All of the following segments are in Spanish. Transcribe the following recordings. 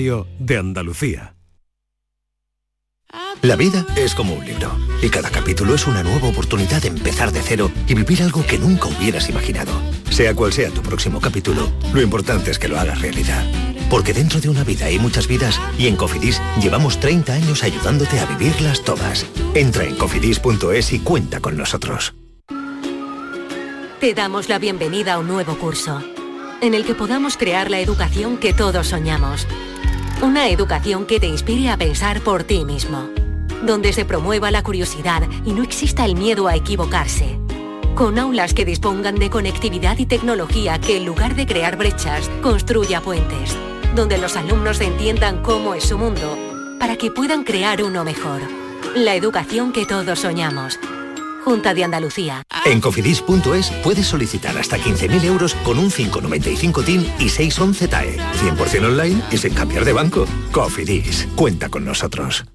de Andalucía. La vida es como un libro y cada capítulo es una nueva oportunidad de empezar de cero y vivir algo que nunca hubieras imaginado. Sea cual sea tu próximo capítulo, lo importante es que lo hagas realidad. Porque dentro de una vida hay muchas vidas y en Cofidis llevamos 30 años ayudándote a vivirlas todas. Entra en cofidis.es y cuenta con nosotros. Te damos la bienvenida a un nuevo curso, en el que podamos crear la educación que todos soñamos. Una educación que te inspire a pensar por ti mismo, donde se promueva la curiosidad y no exista el miedo a equivocarse. Con aulas que dispongan de conectividad y tecnología que en lugar de crear brechas, construya puentes, donde los alumnos entiendan cómo es su mundo, para que puedan crear uno mejor. La educación que todos soñamos. Junta de Andalucía. En cofidis.es puedes solicitar hasta 15.000 euros con un 595 TIN y 611 TAE. 100% online y sin cambiar de banco. Cofidis, cuenta con nosotros.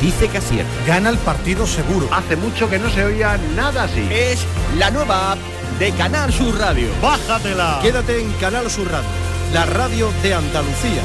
dice que acierta. Gana el partido seguro. Hace mucho que no se oía nada así. Es la nueva app de Canal Sur Radio. Bájatela. Quédate en Canal Sur Radio, la radio de Andalucía.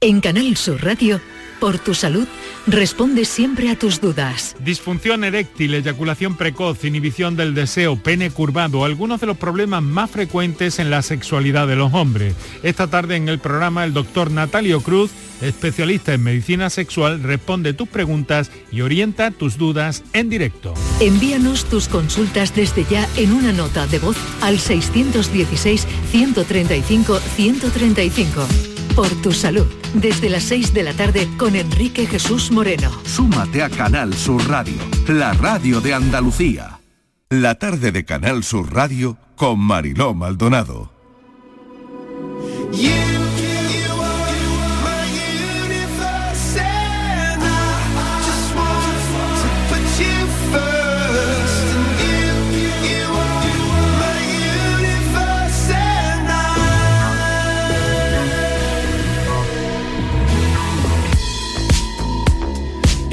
En Canal Sur Radio, por tu salud, responde siempre a tus dudas. Disfunción eréctil, eyaculación precoz, inhibición del deseo, pene curvado, algunos de los problemas más frecuentes en la sexualidad de los hombres. Esta tarde en el programa el doctor Natalio Cruz, especialista en medicina sexual, responde tus preguntas y orienta tus dudas en directo. Envíanos tus consultas desde ya en una nota de voz al 616-135-135. Por tu salud, desde las 6 de la tarde con Enrique Jesús Moreno. Súmate a Canal Sur Radio, la radio de Andalucía. La tarde de Canal Sur Radio con Mariló Maldonado.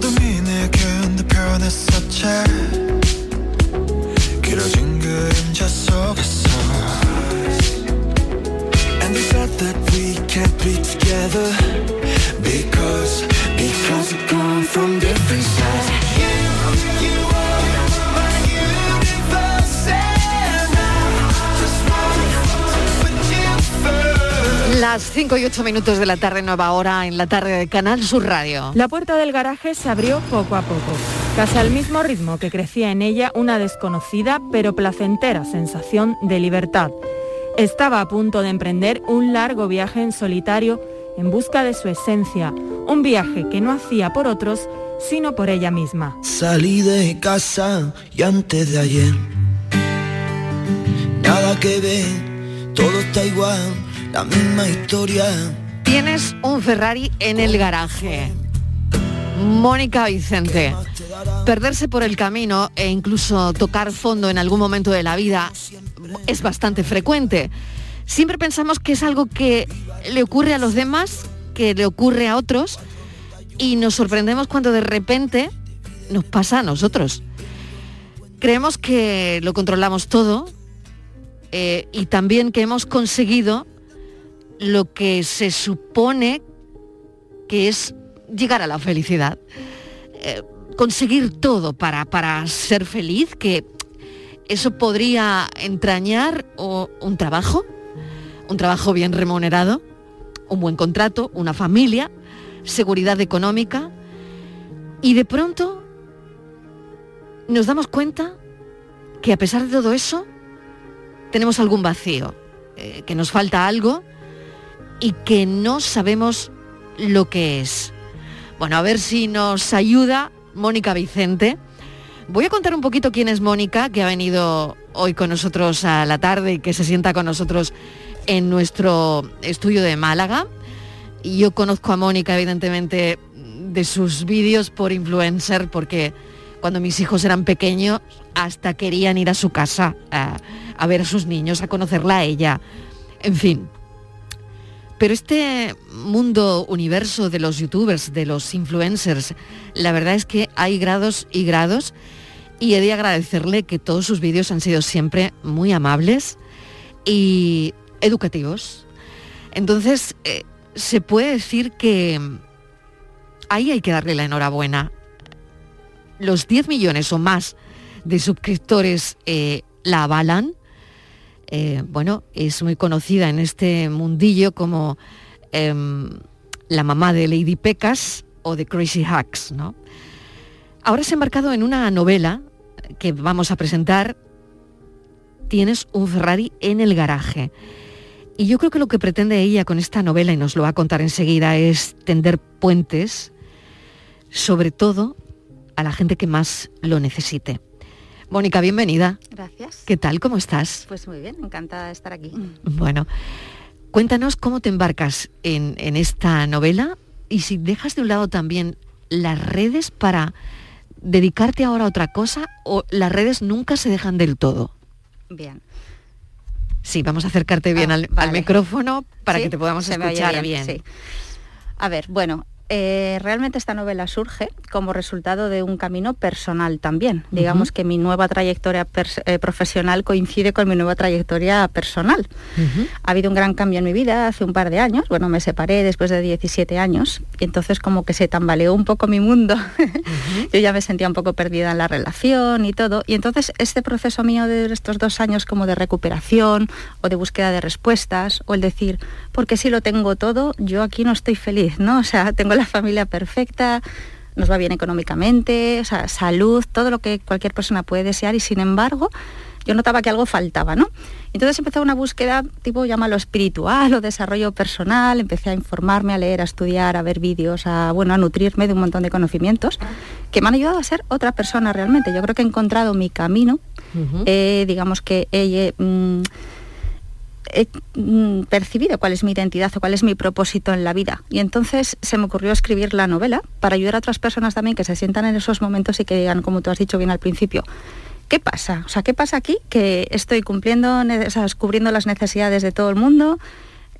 어둠이 내게 내 변했었지 5 y 8 minutos de la tarde, nueva hora en la tarde de Canal Sur Radio. La puerta del garaje se abrió poco a poco, casi al mismo ritmo que crecía en ella una desconocida pero placentera sensación de libertad. Estaba a punto de emprender un largo viaje en solitario en busca de su esencia, un viaje que no hacía por otros, sino por ella misma. Salí de casa y antes de ayer Nada que ver, todo está igual, la misma historia Tienes un Ferrari en el garaje. Mónica Vicente. Perderse por el camino e incluso tocar fondo en algún momento de la vida es bastante frecuente. Siempre pensamos que es algo que le ocurre a los demás, que le ocurre a otros, y nos sorprendemos cuando de repente nos pasa a nosotros. Creemos que lo controlamos todo eh, y también que hemos conseguido lo que se supone que es llegar a la felicidad. Eh, conseguir todo para, para ser feliz, que eso podría entrañar un trabajo, un trabajo bien remunerado, un buen contrato, una familia, seguridad económica. Y de pronto nos damos cuenta que a pesar de todo eso, tenemos algún vacío, eh, que nos falta algo y que no sabemos lo que es. Bueno, a ver si nos ayuda Mónica Vicente. Voy a contar un poquito quién es Mónica, que ha venido hoy con nosotros a la tarde y que se sienta con nosotros en nuestro estudio de Málaga. Yo conozco a Mónica, evidentemente, de sus vídeos por influencer, porque cuando mis hijos eran pequeños hasta querían ir a su casa a ver a sus niños, a conocerla a ella. En fin. Pero este mundo, universo de los youtubers, de los influencers, la verdad es que hay grados y grados y he de agradecerle que todos sus vídeos han sido siempre muy amables y educativos. Entonces, eh, se puede decir que ahí hay que darle la enhorabuena. Los 10 millones o más de suscriptores eh, la avalan. Eh, bueno, es muy conocida en este mundillo como em, la mamá de Lady Pecas o de Crazy Hacks, ¿no? Ahora se ha embarcado en una novela que vamos a presentar. Tienes un Ferrari en el garaje. Y yo creo que lo que pretende ella con esta novela, y nos lo va a contar enseguida, es tender puentes, sobre todo a la gente que más lo necesite. Mónica, bienvenida. Gracias. ¿Qué tal? ¿Cómo estás? Pues muy bien, encantada de estar aquí. Bueno, cuéntanos cómo te embarcas en, en esta novela y si dejas de un lado también las redes para dedicarte ahora a otra cosa o las redes nunca se dejan del todo. Bien. Sí, vamos a acercarte bien Ah, al, micrófono para ¿Sí? que te podamos escuchar bien. sí. A ver, bueno, eh, realmente esta novela surge como resultado de un camino personal también. Digamos que mi nueva trayectoria eh, profesional coincide con mi nueva trayectoria personal. Ha habido un gran cambio en mi vida hace un par de años. Bueno, me separé después de 17 años y entonces como que se tambaleó un poco mi mundo. Yo ya me sentía un poco perdida en la relación y todo. Y entonces este proceso mío de estos dos años como de recuperación o de búsqueda de respuestas o el decir, porque si lo tengo todo, yo aquí no estoy feliz, ¿no? O sea, tengo la familia perfecta, nos va bien económicamente, o sea, salud, todo lo que cualquier persona puede desear y sin embargo yo notaba que algo faltaba, ¿no? Entonces empezó una búsqueda tipo, llámalo espiritual o desarrollo personal, empecé a informarme, a leer, a estudiar, a ver vídeos, a, bueno, a nutrirme de un montón de conocimientos que me han ayudado a ser otra persona realmente. Yo creo que he encontrado mi camino, eh, digamos que he, mm, he, mm, percibido cuál es mi identidad o cuál es mi propósito en la vida. Y entonces se me ocurrió escribir la novela para ayudar a otras personas también que se sientan en esos momentos y que digan, como tú has dicho bien al principio, ¿qué pasa? O sea, ¿qué pasa aquí? Que estoy cumpliendo, o cubriendo las necesidades de todo el mundo,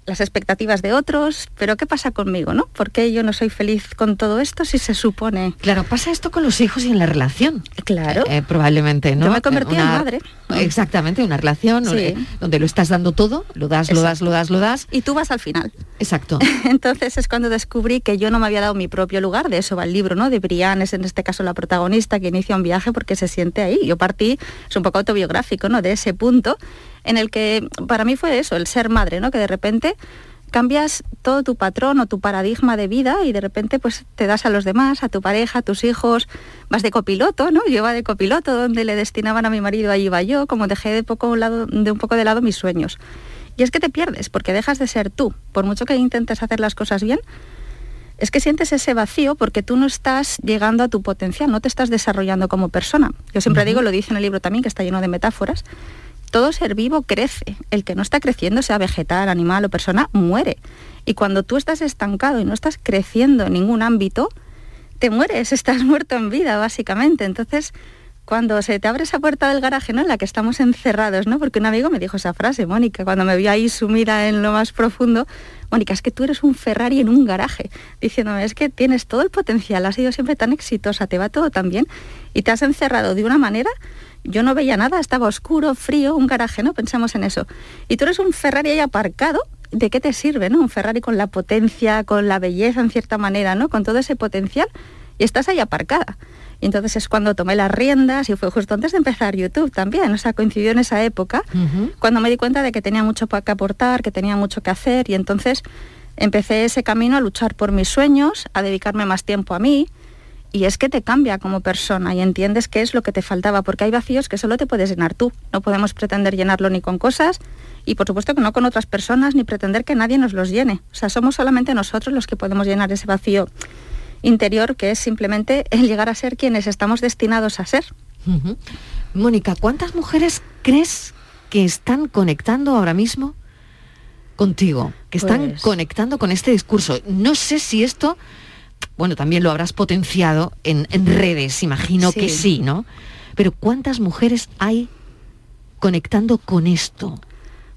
las expectativas de otros, pero ¿qué pasa conmigo, no? ¿Por qué yo no soy feliz con todo esto si se supone? Claro, pasa esto con los hijos y en la relación. Claro. Eh, probablemente, ¿no? Yo me convertí en Una- madre. Exactamente, una relación Sí. eh, donde lo estás dando todo, lo das, lo das, lo das, lo das. Y tú vas al final. Exacto. Entonces es cuando descubrí que yo no me había dado mi propio lugar, de eso va el libro, ¿no? De Brian es en este caso la protagonista que inicia un viaje porque se siente ahí. Yo partí, es un poco autobiográfico, ¿no? De ese punto en el que para mí fue eso, el ser madre, ¿no? Que de repente cambias todo tu patrón o tu paradigma de vida y de repente pues te das a los demás, a tu pareja, a tus hijos, vas de copiloto, ¿no? Yo iba de copiloto donde le destinaban a mi marido, ahí iba yo, como dejé de poco un lado, de un poco de lado mis sueños. Y es que te pierdes porque dejas de ser tú, por mucho que intentes hacer las cosas bien, es que sientes ese vacío porque tú no estás llegando a tu potencial, no te estás desarrollando como persona. Yo siempre digo, lo dice en el libro también, que está lleno de metáforas, todo ser vivo crece. El que no está creciendo, sea vegetal, animal o persona, muere. Y cuando tú estás estancado y no estás creciendo en ningún ámbito, te mueres, estás muerto en vida, básicamente. Entonces, cuando se te abre esa puerta del garaje, ¿no? En la que estamos encerrados, ¿no? Porque un amigo me dijo esa frase, Mónica, cuando me vio ahí sumida en lo más profundo, Mónica, es que tú eres un Ferrari en un garaje, diciéndome, es que tienes todo el potencial, has sido siempre tan exitosa, te va todo tan bien, y te has encerrado de una manera, yo no veía nada, estaba oscuro, frío, un garaje, ¿no? Pensamos en eso. Y tú eres un Ferrari ahí aparcado, ¿de qué te sirve, no? Un Ferrari con la potencia, con la belleza en cierta manera, ¿no? Con todo ese potencial y estás ahí aparcada. Y entonces es cuando tomé las riendas y fue justo antes de empezar YouTube también, o sea, coincidió en esa época, cuando me di cuenta de que tenía mucho que aportar, que tenía mucho que hacer y entonces empecé ese camino a luchar por mis sueños, a dedicarme más tiempo a mí. Y es que te cambia como persona y entiendes qué es lo que te faltaba, porque hay vacíos que solo te puedes llenar tú. No podemos pretender llenarlo ni con cosas y por supuesto que no con otras personas, ni pretender que nadie nos los llene. O sea, somos solamente nosotros los que podemos llenar ese vacío interior que es simplemente el llegar a ser quienes estamos destinados a ser. Mónica, ¿cuántas mujeres crees que están conectando ahora mismo contigo? Que están Pues- conectando con este discurso. No sé si esto, bueno, también lo habrás potenciado en, en redes, imagino que Sí. sí, ¿no? Pero ¿cuántas mujeres hay conectando con esto?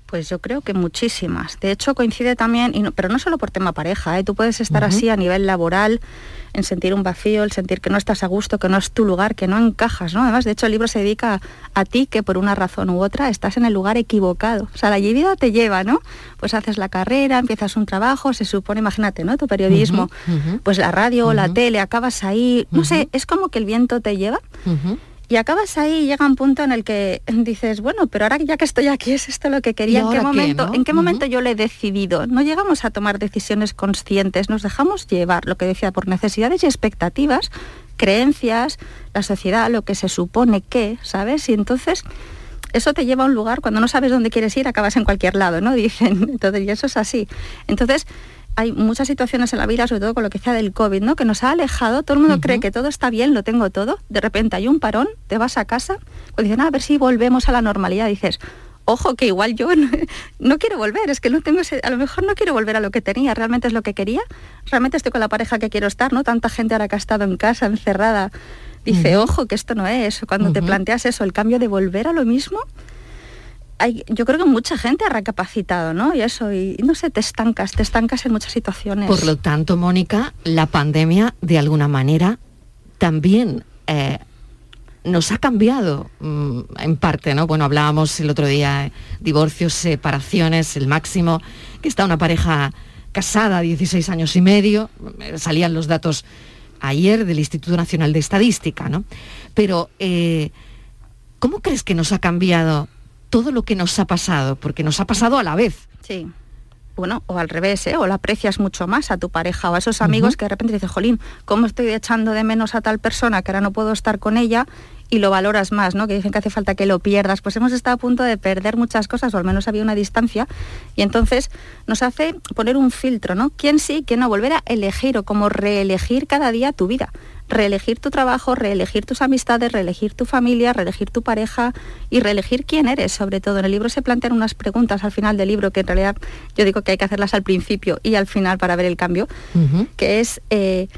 Pues yo creo que muchísimas. De hecho, coincide también, y no- pero no solo por tema pareja, ¿eh? tú puedes estar así a nivel laboral, en sentir un vacío, el sentir que no estás a gusto, que no es tu lugar, que no encajas, ¿no? Además, de hecho, el libro se dedica a ti que por una razón u otra estás en el lugar equivocado. O sea, la vida te lleva, ¿no? Pues haces la carrera, empiezas un trabajo, se supone, imagínate, ¿no? Tu periodismo, pues la radio, la tele, acabas ahí, no sé, es como que el viento te lleva. Y acabas ahí y llega un punto en el que dices, bueno, pero ahora ya que estoy aquí, ¿es esto lo que quería? ¿Y ¿En qué momento, no? ¿en qué momento yo le he decidido? No llegamos a tomar decisiones conscientes, nos dejamos llevar, lo que decía, por necesidades y expectativas, creencias, la sociedad, lo que se supone que, ¿sabes? Y entonces eso te lleva a un lugar, cuando no sabes dónde quieres ir, acabas en cualquier lado, ¿no? Dicen, entonces, y eso es así. Entonces, hay muchas situaciones en la vida, sobre todo con lo que sea del COVID, ¿no? Que nos ha alejado, todo el mundo cree que todo está bien, lo tengo todo, de repente hay un parón, te vas a casa, pues dicen, "Ah, a ver si volvemos a la normalidad, dices, ojo, que igual yo no, no quiero volver, es que no tengo ese- a lo mejor no quiero volver a lo que tenía, realmente es lo que quería, realmente estoy con la pareja que quiero estar, ¿no? Tanta gente ahora que ha estado en casa, encerrada, dice, ojo, que esto no es, cuando te planteas eso, el cambio de volver a lo mismo, yo creo que mucha gente ha recapacitado, ¿no? Y eso, y, y no sé, te estancas, te estancas en muchas situaciones. Por lo tanto, Mónica, la pandemia de alguna manera también eh, nos ha cambiado mm, en parte, ¿no? Bueno, hablábamos el otro día, eh, divorcios, separaciones, el máximo, que está una pareja casada, 16 años y medio, eh, salían los datos ayer del Instituto Nacional de Estadística, ¿no? Pero, eh, ¿cómo crees que nos ha cambiado todo lo que nos ha pasado? Porque nos ha pasado a la vez. Sí. Bueno, o al revés, ¿eh? o la aprecias mucho más a tu pareja o a esos amigos que de repente dices, jolín, ¿cómo estoy echando de menos a tal persona que ahora no puedo estar con ella? Y lo valoras más, ¿no? Que dicen que hace falta que lo pierdas. Pues hemos estado a punto de perder muchas cosas, o al menos había una distancia, y entonces nos hace poner un filtro, ¿no? ¿Quién sí, quién no? Volver a elegir o como reelegir cada día tu vida. Reelegir tu trabajo, reelegir tus amistades, reelegir tu familia, reelegir tu pareja y reelegir quién eres, sobre todo. En el libro se plantean unas preguntas al final del libro que en realidad yo digo que hay que hacerlas al principio y al final para ver el cambio, que es eh,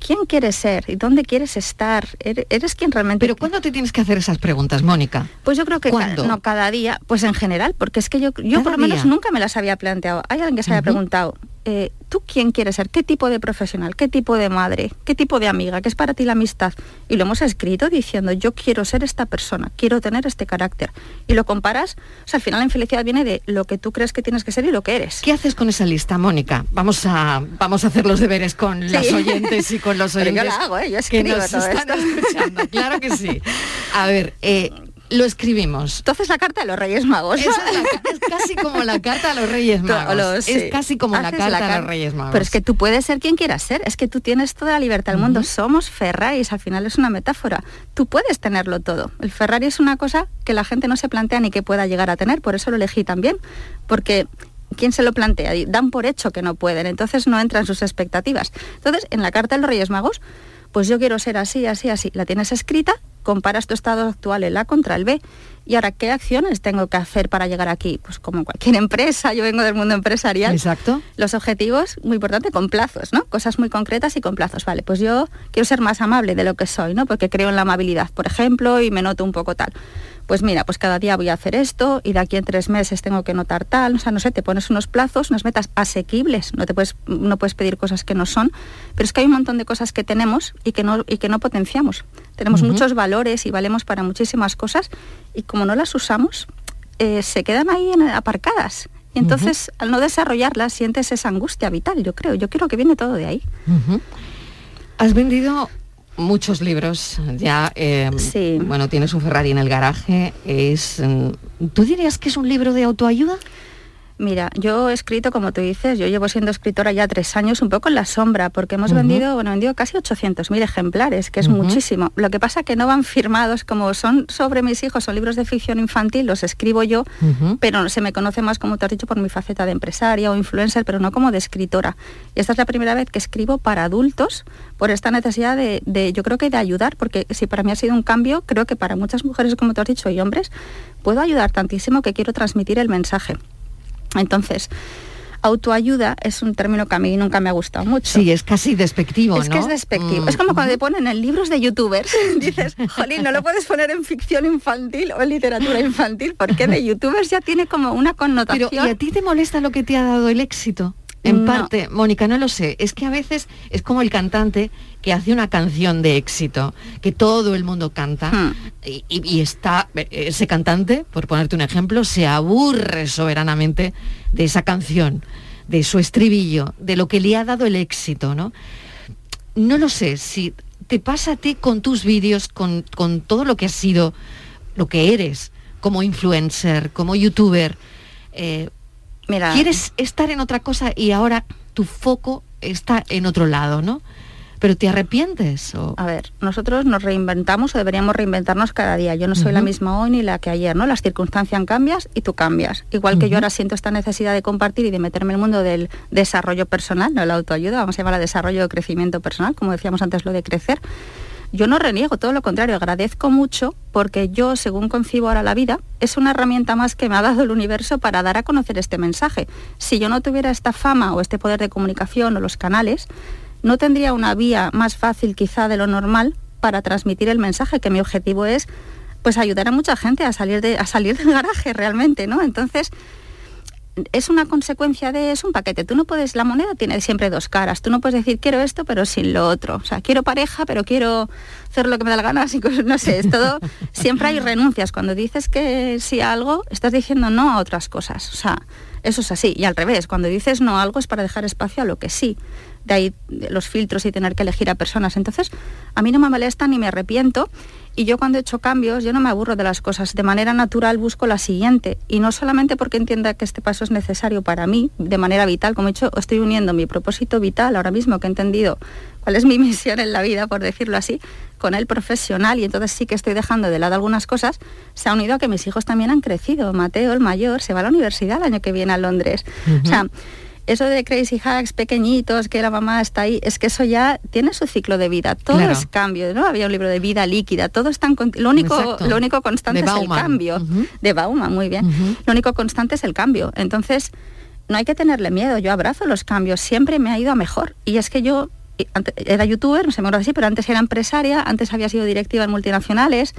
quién quieres ser y dónde quieres estar. ¿Eres, quien realmente... Pero ¿cuándo te tienes que hacer esas preguntas, Mónica? Pues yo creo que ca- ¿Cuándo? no cada día, pues en general, porque es que yo, yo Cada por lo menos día. nunca me las había planteado. Hay alguien que se haya Ujú. preguntado, eh, ¿tú quién quieres ser? ¿Qué tipo de profesional? ¿Qué tipo de madre? ¿Qué tipo de amiga? ¿Qué es para ti la amistad? Y lo hemos escrito diciendo, yo quiero ser esta persona, quiero tener este carácter. Y lo comparas, o sea, al final la infelicidad viene de lo que tú crees que tienes que ser y lo que eres. ¿Qué haces con esa lista, Mónica? Vamos a, vamos a hacer los deberes con Sí. las oyentes y con los Pero yo oyentes la hago, ¿eh? Yo que escribo nos todo están esto. escuchando. Claro que sí. A ver, eh, lo escribimos. Entonces la carta de los Reyes Magos. Es, la- es casi como la carta a los Reyes Magos. Los- sí. Es casi como la carta a car- los Reyes Magos. Pero es que tú puedes ser quien quieras ser, es que tú tienes toda la libertad del mundo. Somos Ferraris, al final es una metáfora. Tú puedes tenerlo todo. El Ferrari es una cosa que la gente no se plantea ni que pueda llegar a tener, por eso lo elegí también. Porque ¿quién se lo plantea? Dan por hecho que no pueden, entonces no entran sus expectativas. Entonces, en la carta de los Reyes Magos, pues yo quiero ser así, así, así. La tienes escrita, comparas tu estado actual, el A contra el B. Y ahora, ¿qué acciones tengo que hacer para llegar aquí? Pues como cualquier empresa, yo vengo del mundo empresarial. Exacto. Los objetivos, muy importante, con plazos, ¿no? Cosas muy concretas y con plazos. Vale, pues yo quiero ser más amable de lo que soy, ¿no? Porque creo en la amabilidad, por ejemplo, y me noto un poco tal. Pues mira, pues cada día voy a hacer esto y de aquí en tres meses tengo que notar tal. O sea, no sé, te pones unos plazos, unas metas asequibles. No te puedes, no puedes pedir cosas que no son. Pero es que hay un montón de cosas que tenemos y que no, y que no potenciamos. Tenemos muchos valores y valemos para muchísimas cosas y como no las usamos, eh, se quedan ahí en- aparcadas. Y entonces, al no desarrollarla, sientes esa angustia vital, yo creo. Yo creo que viene todo de ahí. Has vendido muchos libros ya. eh, Bueno, tienes un Ferrari en el garaje. Es, mm, ¿Tú dirías que es un libro de autoayuda? Mira, yo he escrito, como tú dices, yo llevo siendo escritora ya tres años, un poco en la sombra, porque hemos vendido, bueno, vendido casi 800.000 ejemplares, que es muchísimo. Lo que pasa que no van firmados, como son sobre mis hijos, son libros de ficción infantil, los escribo yo, pero se me conoce más, como te has dicho, por mi faceta de empresaria o influencer, pero no como de escritora. Y esta es la primera vez que escribo para adultos por esta necesidad de, de, yo creo que de ayudar, porque si para mí ha sido un cambio, creo que para muchas mujeres, como tú has dicho, y hombres, puedo ayudar tantísimo que quiero transmitir el mensaje. Entonces, autoayuda es un término que a mí nunca me ha gustado mucho. Sí, es casi despectivo, Es ¿no? que es despectivo. Mm, Es como cuando te ponen en libros de youtubers, dices, jolín, no lo puedes poner en ficción infantil o en literatura infantil, porque de youtubers ya tiene como una connotación. Pero, ¿y a ti te molesta lo que te ha dado el éxito? En No. parte, Mónica, no lo sé. Es que a veces es como el cantante que hace una canción de éxito, que todo el mundo canta, Hmm. y, está, ese cantante, por ponerte un ejemplo, se aburre soberanamente de esa canción, de su estribillo, de lo que le ha dado el éxito, ¿no? No lo sé, si te pasa a ti con tus vídeos, con, con todo lo que has sido, lo que eres, como influencer, como youtuber, eh, Mira, quieres estar en otra cosa y ahora tu foco está en otro lado, ¿no? Pero te arrepientes o A ver, nosotros nos reinventamos o deberíamos reinventarnos cada día. Yo no soy la misma hoy ni la que ayer, ¿no? Las circunstancias cambias y tú cambias. Igual que yo ahora siento esta necesidad de compartir y de meterme en el mundo del desarrollo personal, no la autoayuda, vamos a llamarla desarrollo o crecimiento personal, como decíamos antes lo de crecer. Yo no reniego, todo lo contrario, agradezco mucho porque yo, según concibo ahora la vida, es una herramienta más que me ha dado el universo para dar a conocer este mensaje. Si yo no tuviera esta fama o este poder de comunicación o los canales, no tendría una vía más fácil quizá de lo normal para transmitir el mensaje, que mi objetivo es pues ayudar a mucha gente a salir de a salir del garaje realmente, ¿no? Entonces, es una consecuencia de es un paquete. Tú no puedes, la moneda tiene siempre dos caras. Tú no puedes decir quiero esto pero sin lo otro. O sea, quiero pareja pero quiero hacer lo que me da la gana, así cosas, no sé, es todo. siempre hay renuncias. Cuando dices que sí a algo, estás diciendo no a otras cosas. O sea, eso es así. Y al revés, cuando dices no a algo es para dejar espacio a lo que sí. De ahí los filtros y tener que elegir a personas. Entonces, a mí no me molesta ni me arrepiento. Y yo cuando he hecho cambios, yo no me aburro de las cosas. De manera natural busco la siguiente. Y no solamente porque entienda que este paso es necesario para mí, de manera vital, como he dicho, estoy uniendo mi propósito vital ahora mismo que he entendido cuál es mi misión en la vida, por decirlo así, con el profesional. Y entonces sí que estoy dejando de lado algunas cosas. Se ha unido a que mis hijos también han crecido. Mateo, el mayor, se va a la universidad el año que viene a Londres. O sea, eso de Crazy Hacks pequeñitos, que la mamá está ahí, es que eso ya tiene su ciclo de vida. Todo Claro. es cambio, ¿no? Había un libro de vida líquida, todo está en conti- lo único Exacto. lo único constante De es el cambio. De Bauman, muy bien. Lo único constante es el cambio. Entonces, no hay que tenerle miedo. Yo abrazo los cambios, siempre me ha ido a mejor. Y es que yo era youtuber, no se me así, pero antes era empresaria, antes había sido directiva en multinacionales.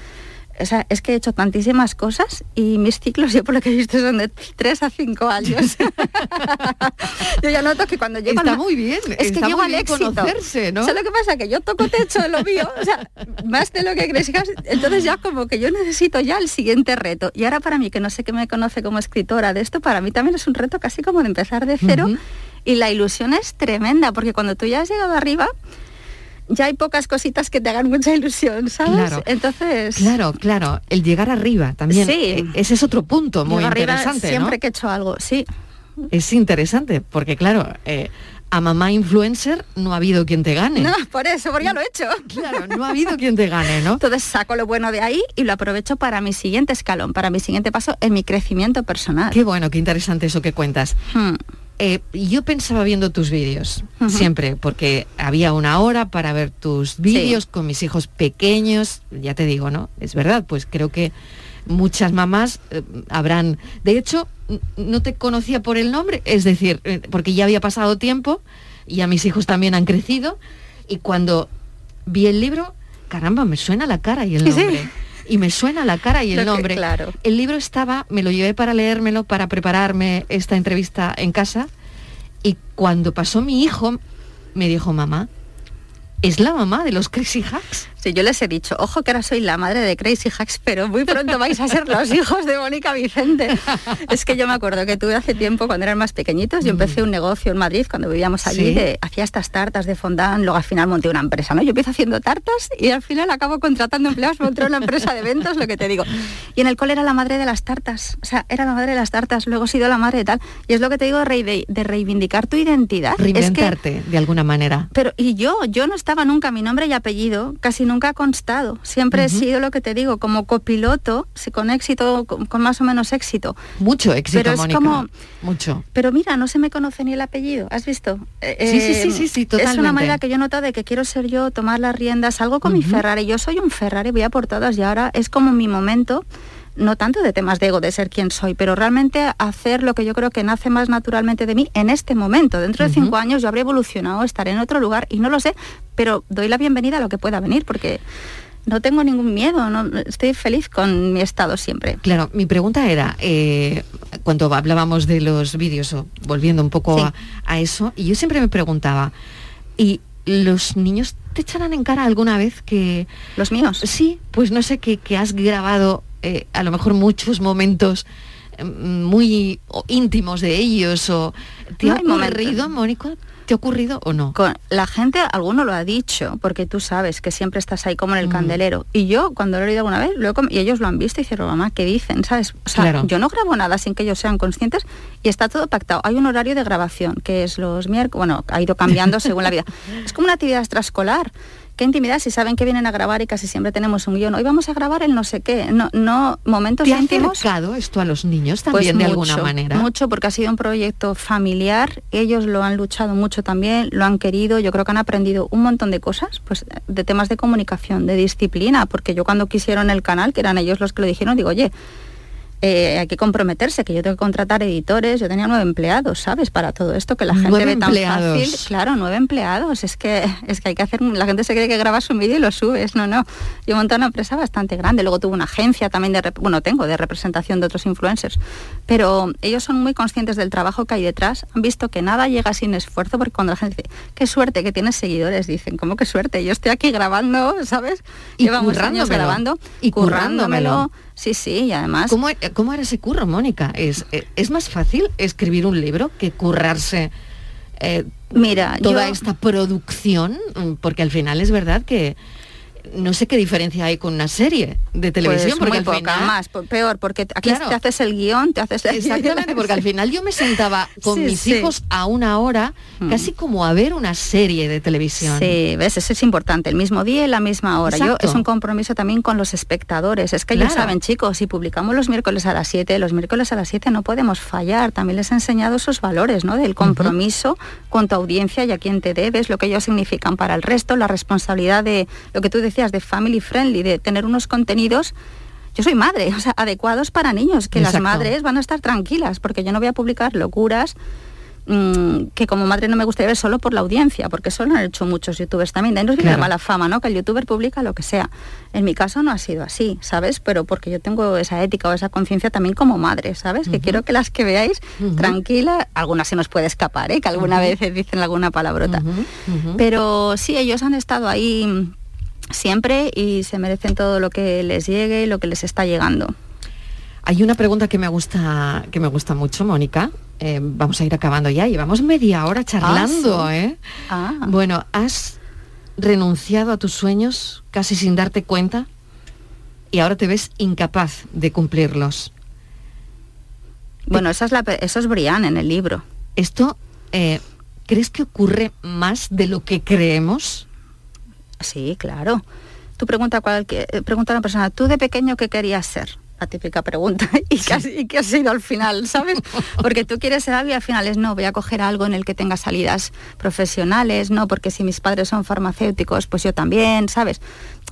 O sea, es que he hecho tantísimas cosas y mis ciclos, yo por lo que he visto, son de 3 a 5 años. yo ya noto que cuando llego Está al- muy bien, es que llego al éxito. conocerse, ¿no? ¿Sabes lo que pasa? Que yo toco techo de lo mío, o sea, más de lo que crees. Entonces ya como que yo necesito ya el siguiente reto. Y ahora para mí, que no sé qué me conoce como escritora de esto, para mí también es un reto casi como de empezar de cero. Y la ilusión es tremenda, porque cuando tú ya has llegado arriba, ya hay pocas cositas que te hagan mucha ilusión, ¿sabes? Claro. Entonces... Claro, claro, el llegar arriba también. Sí. eh, Ese es otro punto muy llego interesante, siempre ¿no? que he hecho algo, sí. Es interesante, porque claro, eh, a mamá influencer no ha habido quien te gane. No, por eso, porque ya lo he hecho. Claro, no ha habido quien te gane, ¿no? Entonces saco lo bueno de ahí y lo aprovecho para mi siguiente escalón, para mi siguiente paso en mi crecimiento personal. Qué bueno, qué interesante eso que cuentas. Hmm. Eh, yo pensaba viendo tus vídeos, siempre, porque había una hora para ver tus vídeos con mis hijos pequeños, ya te digo, ¿no? Es verdad, pues creo que muchas mamás eh, habrán... De hecho, no te conocía por el nombre, es decir, eh, porque ya había pasado tiempo, y a mis hijos también han crecido, y cuando vi el libro, caramba, me suena la cara y el sí. Y me suena la cara y el Lo que- nombre. claro. El libro estaba, me lo llevé para leérmelo, para prepararme esta entrevista en casa. Y cuando pasó mi hijo, me dijo, mamá, es la mamá de los Crazy Hacks. Sí, yo les he dicho, ojo que ahora soy la madre de Crazy Hacks, pero muy pronto vais a ser los hijos de Mónica Vicente. es que yo me acuerdo que tuve hace tiempo, cuando eran más pequeñitos, yo empecé un negocio en Madrid, cuando vivíamos allí, Sí. de- hacía estas tartas de fondant, luego al final monté una empresa, ¿no? Yo empiezo haciendo tartas y al final acabo contratando empleados, monté una empresa de eventos, lo que te digo. Y en el cole era la madre de las tartas, o sea, era la madre de las tartas, luego he sido la madre de tal. Y es lo que te digo de, rei- de reivindicar tu identidad. Es que Reinventarte de alguna manera. pero y yo, yo no estaba nunca, mi nombre y apellido casi nunca ha constado. Siempre he sido lo que te digo, como copiloto, sí, con éxito, con, con más o menos éxito. Mucho éxito, Pero es Mónica. como- Mucho. Pero mira, no se me conoce ni el apellido, ¿has visto? Eh, Sí, sí, eh, sí, sí, sí, Es una manera que yo he notado de que quiero ser yo, tomar las riendas, algo con mi. Ferrari. Yo soy un Ferrari, voy a por todas y ahora es como mi momento no tanto de temas de ego, de ser quien soy, pero realmente hacer lo que yo creo que nace más naturalmente de mí en este momento. Dentro de cinco años yo habré evolucionado, estaré en otro lugar y no lo sé, pero doy la bienvenida a lo que pueda venir porque no tengo ningún miedo, no, estoy feliz con mi estado siempre. Claro, mi pregunta era, eh, cuando hablábamos de los vídeos, o volviendo un poco Sí. a, a eso, y yo siempre me preguntaba, ¿y los niños te echarán en cara alguna vez que... ¿Los míos? Sí, pues no sé, que, que has grabado eh, a lo mejor muchos momentos eh, muy íntimos de ellos, o ¿te No ha ocurrido, Mónica? ¿Te ha ocurrido o no? Con la gente, alguno lo ha dicho, porque tú sabes que siempre estás ahí como en el Mm. candelero. Y yo, cuando lo he oído alguna vez, lo he y ellos lo han visto y dicen, mamá, ¿qué dicen? ¿Sabes? O sea, Claro. yo no grabo nada sin que ellos sean conscientes y está todo pactado. Hay un horario de grabación, que es los miércoles, bueno, ha ido cambiando según la vida. Es como una actividad extraescolar. Qué intimidad si saben que vienen a grabar y casi siempre tenemos un guion. Hoy vamos a grabar el no sé qué. No, no momentos ¿Te ha acercado esto a los niños Pues también de alguna manera? Mucho, porque ha sido un proyecto familiar, ellos lo han luchado mucho también, lo han querido, yo creo que han aprendido un montón de cosas, pues de temas de comunicación, de disciplina, porque yo cuando quisieron el canal, que eran ellos los que lo dijeron, digo, oye, eh, hay que comprometerse, que yo tengo que contratar editores, yo tenía nueve empleados, ¿sabes? Para todo esto, que la gente Nueve ve tan empleados. fácil. Claro, nueve empleados, es que, es que hay que hacer, la gente se cree que grabas un vídeo y lo subes, no, no. Yo monté una empresa bastante grande, luego tuve una agencia también de, bueno, tengo de representación de otros influencers, pero ellos son muy conscientes del trabajo que hay detrás, han visto que nada llega sin esfuerzo, porque cuando la gente dice, qué suerte que tienes seguidores, dicen, ¿cómo qué suerte? Yo estoy aquí grabando, ¿sabes? Y Llevamos años currándomelo. grabando, Y currándomelo. Sí, sí, y además... ¿Cómo, cómo era ese curro, Mónica? ¿Es, ¿Es más fácil escribir un libro que currarse eh, Mira, toda yo- esta producción? Mm, Porque al final es verdad que no sé qué diferencia hay con una serie de televisión, Pues porque muy al poca, final... más, po- peor, porque aquí Claro. te haces el guion, te haces el Exactamente, porque al final yo me sentaba con Sí, mis sí. hijos a una hora, Mm. casi como a ver una serie de televisión. Sí, ves, eso es importante, el mismo día y la misma hora. Yo, es un compromiso también con los espectadores. Es que ellos Claro. saben, chicos, si publicamos los miércoles a las 7, los miércoles a las 7 no podemos fallar. También les he enseñado esos valores, ¿no? Del compromiso con tu audiencia y a quién te debes, lo que ellos significan para el resto, la responsabilidad de lo que tú decías, de family friendly, de tener unos contenidos yo soy madre, o sea, adecuados para niños, que las madres van a estar tranquilas, porque yo no voy a publicar locuras mm, que como madre no me gustaría ver solo por la audiencia, porque eso lo han hecho muchos youtubers también. De ahí nos viene Claro. la mala fama, ¿no? Que el youtuber publica lo que sea. En mi caso no ha sido así, ¿sabes? Pero porque yo tengo esa ética o esa conciencia también como madre, ¿sabes? Que quiero que las que veáis Ujú. tranquila, algunas se nos puede escapar, ¿eh? Que alguna Ujú. vez dicen alguna palabrota. Pero sí, ellos han estado ahí siempre y se merecen todo lo que les llegue y lo que les está llegando. Hay una pregunta que me gusta, que me gusta mucho, Mónica. Eh, vamos a ir acabando ya. Llevamos media hora charlando, Ah, sí. ¿eh? Ah. Bueno, ¿has renunciado a tus sueños casi sin darte cuenta? Y ahora te ves incapaz de cumplirlos. Bueno, esa es la, eso es Brian en el libro. ¿Esto eh, crees que ocurre más de lo que creemos? Sí, claro. Tú pregunta a, cualquier, eh, pregunta a una persona, ¿tú de pequeño qué querías ser? La típica pregunta. ¿Y qué, has, y qué has sido al final, sabes? Porque tú quieres ser algo y al final es no, voy a coger algo en el que tenga salidas profesionales, no, porque si mis padres son farmacéuticos, pues yo también, ¿sabes?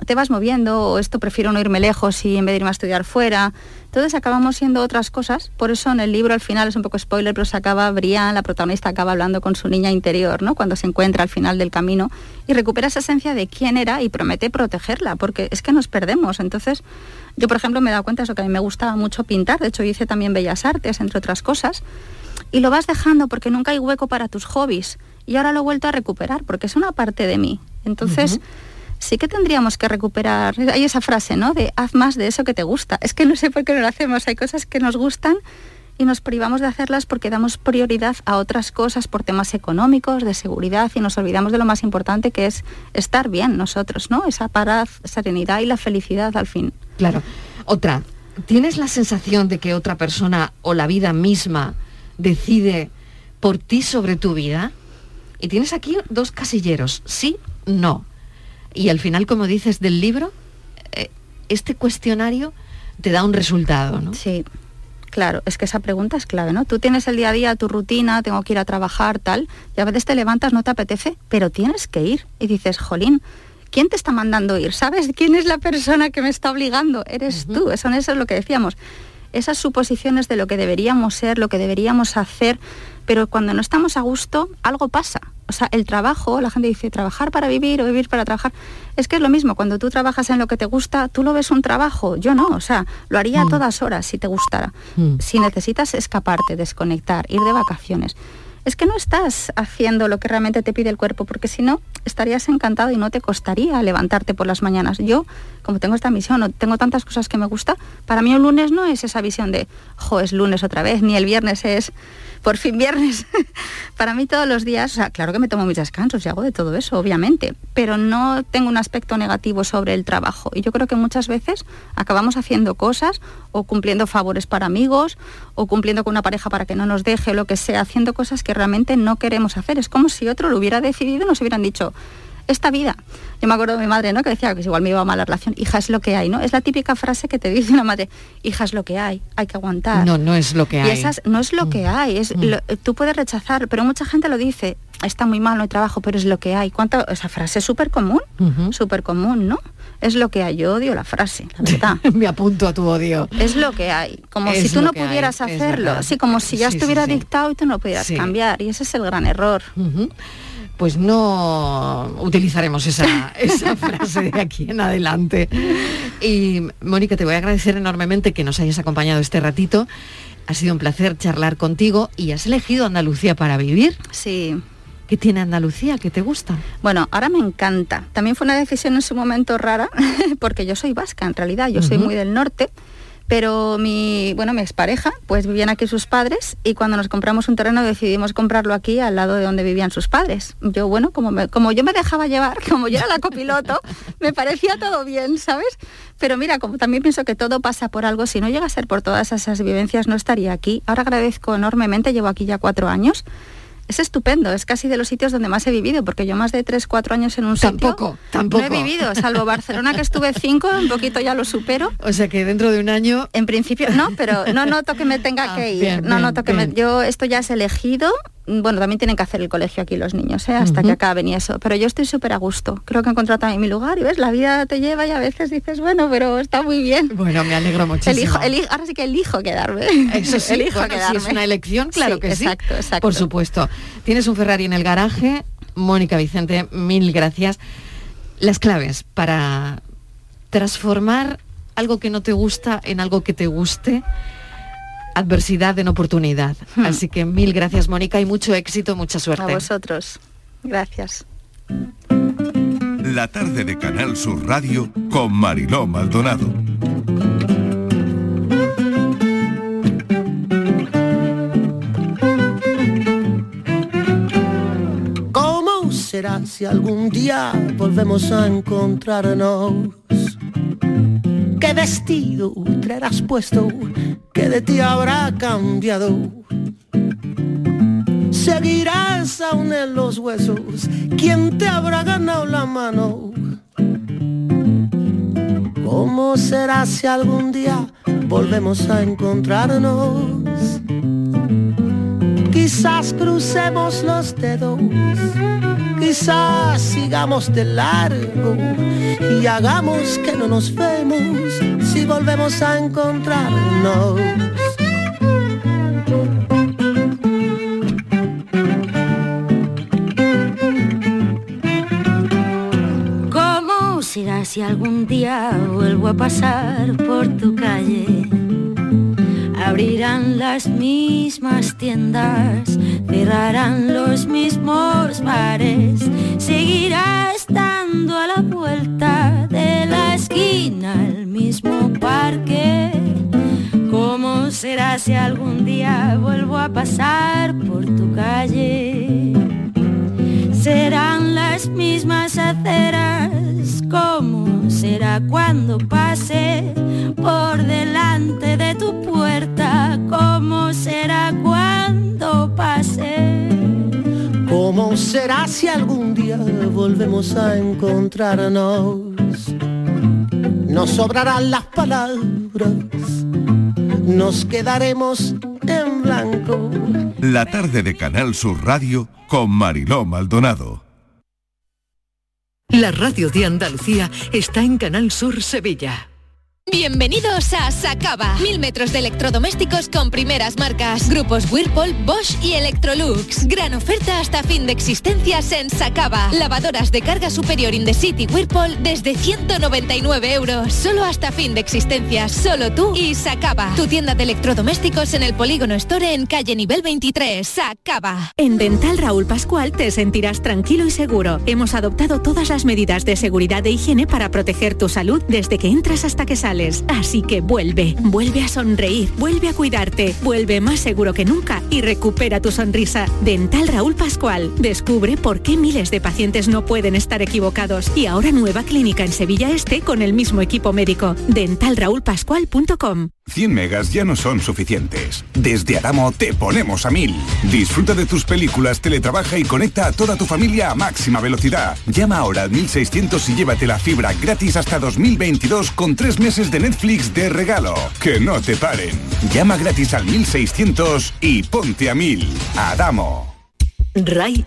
Te vas moviendo, o esto prefiero no irme lejos y en vez de irme a estudiar fuera. Entonces acabamos siendo otras cosas. Por eso en el libro al final es un poco spoiler, pero se acaba Brian, la protagonista, acaba hablando con su niña interior, ¿no? Cuando se encuentra al final del camino y recupera esa esencia de quién era y promete protegerla, porque es que nos perdemos. Entonces, yo por ejemplo me he dado cuenta de eso, que a mí me gustaba mucho pintar, de hecho hice también bellas artes, entre otras cosas, y lo vas dejando porque nunca hay hueco para tus hobbies. y ahora lo he vuelto a recuperar porque es una parte de mí. Entonces, sí que tendríamos que recuperar, hay esa frase, ¿no? De haz más de eso que te gusta. Es que no sé por qué no lo hacemos, hay cosas que nos gustan y nos privamos de hacerlas porque damos prioridad a otras cosas por temas económicos, de seguridad y nos olvidamos de lo más importante que es estar bien nosotros, ¿no? Esa paz, serenidad y la felicidad al fin. Claro. Otra, ¿tienes la sensación de que otra persona o la vida misma decide por ti sobre tu vida? Y tienes aquí dos casilleros, sí, no. Y al final, como dices del libro, eh, este cuestionario te da un resultado, ¿no? Sí. Claro, es que esa pregunta es clave, ¿no? Tú tienes el día a día, tu rutina, tengo que ir a trabajar, tal, y a veces te levantas, no te apetece, pero tienes que ir. Y dices, jolín, ¿quién te está mandando ir? ¿Sabes quién es la persona que me está obligando? Eres tú, eso, eso es lo que decíamos. Esas suposiciones de lo que deberíamos ser, lo que deberíamos hacer, pero cuando no estamos a gusto, algo pasa. O sea, el trabajo, la gente dice trabajar para vivir o vivir para trabajar. Es que es lo mismo, cuando tú trabajas en lo que te gusta, tú lo ves un trabajo. Yo no, o sea, lo haría a todas horas si te gustara. Si necesitas escaparte, desconectar, ir de vacaciones. Es que no estás haciendo lo que realmente te pide el cuerpo, porque si no, estarías encantado y no te costaría levantarte por las mañanas. Yo, como tengo esta misión, o tengo tantas cosas que me gusta, para mí el lunes no es esa visión de, jo, es lunes otra vez, ni el viernes es por fin viernes. Para mí todos los días, o sea, claro que me tomo mis descansos y hago de todo eso, obviamente, pero no tengo un aspecto negativo sobre el trabajo. Y yo creo que muchas veces acabamos haciendo cosas o cumpliendo favores para amigos o cumpliendo con una pareja para que no nos deje, lo que sea, haciendo cosas que realmente no queremos hacer. Es como si otro lo hubiera decidido y nos hubieran dicho, esta vida. Yo me acuerdo de mi madre, ¿no? Que decía que igual me iba mal la relación. Hija, es lo que hay, ¿no? Es la típica frase que te dice una madre, hija, es lo que hay, hay que aguantar. No, no es lo que hay. Y esas no es lo que hay, es tú puedes rechazar, pero mucha gente lo dice, está muy mal, no hay trabajo, pero es lo que hay. ¿Cuánta, esa frase es súper común, súper común, ¿no? Es lo que hay, yo odio la frase, la verdad. me apunto a tu odio. Es lo que hay, como si tú no pudieras hacerlo, así como si ya estuviera dictado y tú no pudieras cambiar, y ese es el gran error pues no utilizaremos esa, esa frase de aquí en adelante. Y Mónica, te voy a agradecer enormemente que nos hayas acompañado este ratito. Ha sido un placer charlar contigo y has elegido Andalucía para vivir. Sí. ¿Qué tiene Andalucía? ¿Qué te gusta? Bueno, ahora me encanta. También fue una decisión en su momento rara, porque yo soy vasca en realidad, yo soy muy del norte pero mi, bueno, mi expareja, pues vivían aquí sus padres y cuando nos compramos un terreno decidimos comprarlo aquí al lado de donde vivían sus padres. Yo, bueno, como, como yo me dejaba llevar, como yo era la copiloto, me parecía todo bien, ¿sabes? Pero mira, como también pienso que todo pasa por algo, si no llega a ser por todas esas vivencias no estaría aquí. Ahora agradezco enormemente, llevo aquí ya cuatro años es estupendo, es casi de los sitios donde más he vivido, porque yo más de 3, 4 años en un tampoco, sitio tampoco. no he vivido, salvo Barcelona que estuve 5, un poquito ya lo supero. O sea que dentro de un año... En principio, no, pero no noto que me tenga Ah, que ir, bien, no bien, noto que me... Yo esto ya es elegido, bueno, también tienen que hacer el colegio aquí los niños, ¿eh? hasta que acaben y eso, pero yo estoy súper a gusto, creo que he encontrado también mi lugar y ves, la vida te lleva y a veces dices, bueno, pero está muy bien. Bueno, me alegro muchísimo. Elijo, elijo- ahora sí que elijo quedarme. Eso sí, elijo bueno, si quedarme. es una elección, claro Sí, que sí. Exacto, exacto. Por supuesto. Tienes un Ferrari en el garaje. Mónica Vicente, mil gracias. Las claves para transformar algo que no te gusta en algo que te guste. Adversidad en oportunidad. Hmm. Así que mil gracias, Mónica, y mucho éxito, mucha A suerte. vosotros. Gracias. La tarde de Canal Sur Radio con Mariló Maldonado. ¿Cómo será si algún día volvemos a encontrarnos? ¿Qué vestido traerás puesto? ¿Qué de ti habrá cambiado? Seguirás aún en los huesos. ¿Quién te habrá ganado la mano? ¿Cómo será si algún día volvemos a encontrarnos? Quizás crucemos los dedos, quizás sigamos de largo y hagamos que no nos vemos si volvemos a encontrarnos. ¿Cómo será si algún día vuelvo a pasar por tu calle? Abrirán las mismas tiendas, cerrarán los mismos bares, algún día vuelvo a pasar por tu calle? Serán las mismas aceras, ¿cómo será cuando pase por delante de tu puerta? ¿Cómo será cuando pase? ¿Cómo será si algún día volvemos a encontrarnos? Nos sobrarán las palabras, nos quedaremos en blanco. La tarde de Canal Sur Radio con Mariló Maldonado. La radio de Andalucía está en Canal Sur Sevilla. Bienvenidos a Sacaba. Mil metros de electrodomésticos con primeras marcas. Grupos Whirlpool, Bosch y Electrolux. Gran oferta hasta fin de existencias en Sacaba. Lavadoras de carga superior in the city Whirlpool desde 199 euros. Solo hasta fin de existencias. Solo tú y Sacaba. Tu tienda de electrodomésticos en el Polígono Store en calle nivel 23. Sacaba. En Dental Raúl Pascual te sentirás tranquilo y seguro. Hemos adoptado todas las medidas de seguridad e higiene para proteger tu salud desde que entras hasta que sales. Así que vuelve, vuelve a sonreír, vuelve a cuidarte, vuelve más seguro que nunca y recupera tu sonrisa. Dental Raúl Pascual. Descubre por qué miles de pacientes no pueden estar equivocados. Y ahora nueva clínica en Sevilla Este con el mismo equipo médico. Dentalraulpascual.com 100 megas ya no son suficientes. Desde Adamo te ponemos a 1000. Disfruta de tus películas, teletrabaja y conecta a toda tu familia a máxima velocidad. Llama ahora al 1600 y llévate la fibra gratis hasta 2022 con tres meses de Netflix de regalo. Que no te paren. Llama gratis al 1600 y ponte a 1000. Adamo. RAI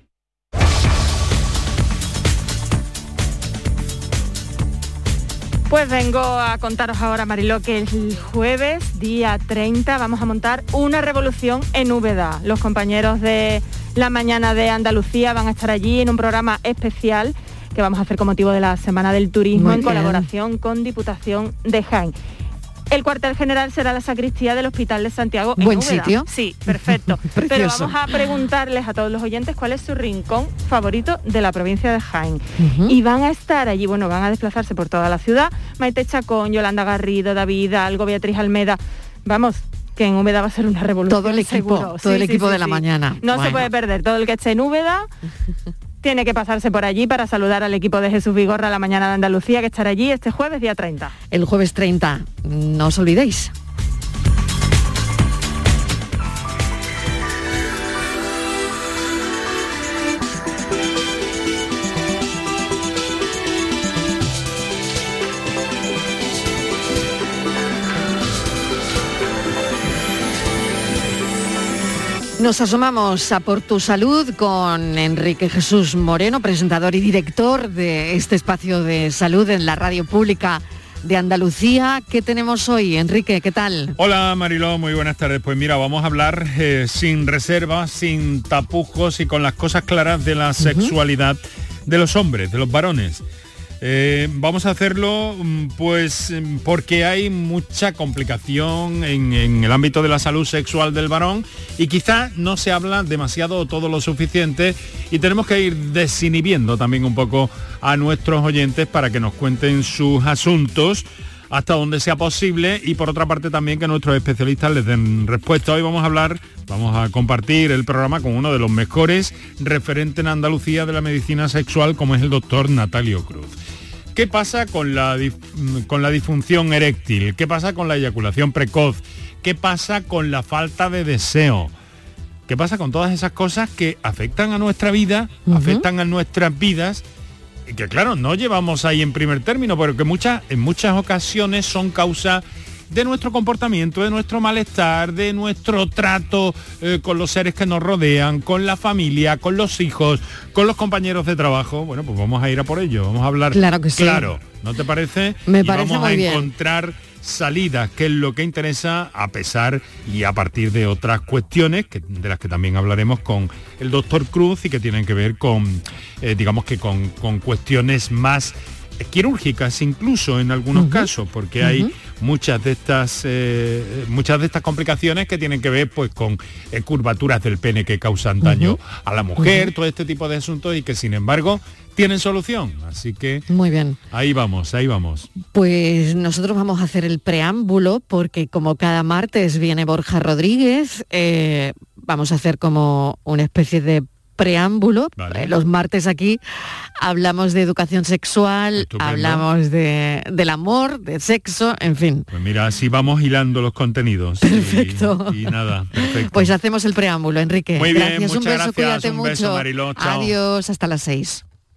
Pues vengo a contaros ahora, Mariló, que el jueves, día 30, vamos a montar una revolución en Úbeda. Los compañeros de la mañana de Andalucía van a estar allí en un programa especial que vamos a hacer con motivo de la Semana del Turismo Muy en bien. colaboración con Diputación de Jaén. El cuartel general será la sacristía del Hospital de Santiago. en Buen Úbeda. sitio. Sí, perfecto. Pero vamos a preguntarles a todos los oyentes cuál es su rincón favorito de la provincia de Jaén. Y van a estar allí, bueno, van a desplazarse por toda la ciudad. Maite Chacón, Yolanda Garrido, David Algo, Beatriz Almeda. Vamos, que en Úbeda va a ser una revolución. Todo el equipo, seguro. todo el equipo de la mañana. No se puede perder. Todo el que esté en Úbeda tiene que pasarse por allí para saludar al equipo de Jesús Vigorra la mañana de Andalucía, que estará allí este jueves, día 30. El jueves 30, no os olvidéis. Nos asomamos a Por tu Salud con Enrique Jesús Moreno, presentador y director de este espacio de salud en la radio pública de Andalucía. ¿Qué tenemos hoy, Enrique? ¿Qué tal? Hola Mariló, muy buenas tardes. Pues mira, vamos a hablar eh, sin reservas, sin tapujos y con las cosas claras de la sexualidad de los hombres, de los varones. Eh, vamos a hacerlo mm, pues mm, porque hay mucha complicación en, en el ámbito de la salud sexual del varón y quizá no se habla demasiado o todo lo suficiente y tenemos que ir desinhibiendo también un poco a nuestros oyentes para que nos cuenten sus asuntos hasta donde sea posible y por otra parte también que nuestros especialistas les den respuesta. Hoy vamos a hablar, vamos a compartir el programa con uno de los mejores referentes en Andalucía de la medicina sexual como es el doctor Natalio Cruz. ¿Qué pasa con la, con la disfunción eréctil? ¿Qué pasa con la eyaculación precoz? ¿Qué pasa con la falta de deseo? ¿Qué pasa con todas esas cosas que afectan a nuestra vida, afectan a nuestras vidas? Que claro, no llevamos ahí en primer término, pero que muchas, en muchas ocasiones son causa de nuestro comportamiento, de nuestro malestar, de nuestro trato eh, con los seres que nos rodean, con la familia, con los hijos, con los compañeros de trabajo. Bueno, pues vamos a ir a por ello, vamos a hablar claro que sí. claro, ¿no te parece? Me y parece vamos a muy bien. Salidas, que es lo que interesa, a pesar y a partir de otras cuestiones, que, de las que también hablaremos con el doctor Cruz y que tienen que ver con, eh, digamos que con, con cuestiones más quirúrgicas incluso en algunos casos, porque hay muchas de estas eh, muchas de estas complicaciones que tienen que ver pues con eh, curvaturas del pene que causan daño a la mujer, todo este tipo de asuntos y que sin embargo tienen solución. Así que Muy bien. ahí vamos, ahí vamos. Pues nosotros vamos a hacer el preámbulo porque como cada martes viene Borja Rodríguez, eh, vamos a hacer como una especie de preámbulo. Eh, Los martes aquí hablamos de educación sexual, hablamos de, del amor, de sexo, en fin. Pues mira, así vamos hilando los contenidos. Perfecto. Y, y nada, perfecto. Pues hacemos el preámbulo, Enrique. Muy bien, gracias, un muchas beso, gracias, cuídate un mucho. beso, Mariló. Adiós, hasta las seis.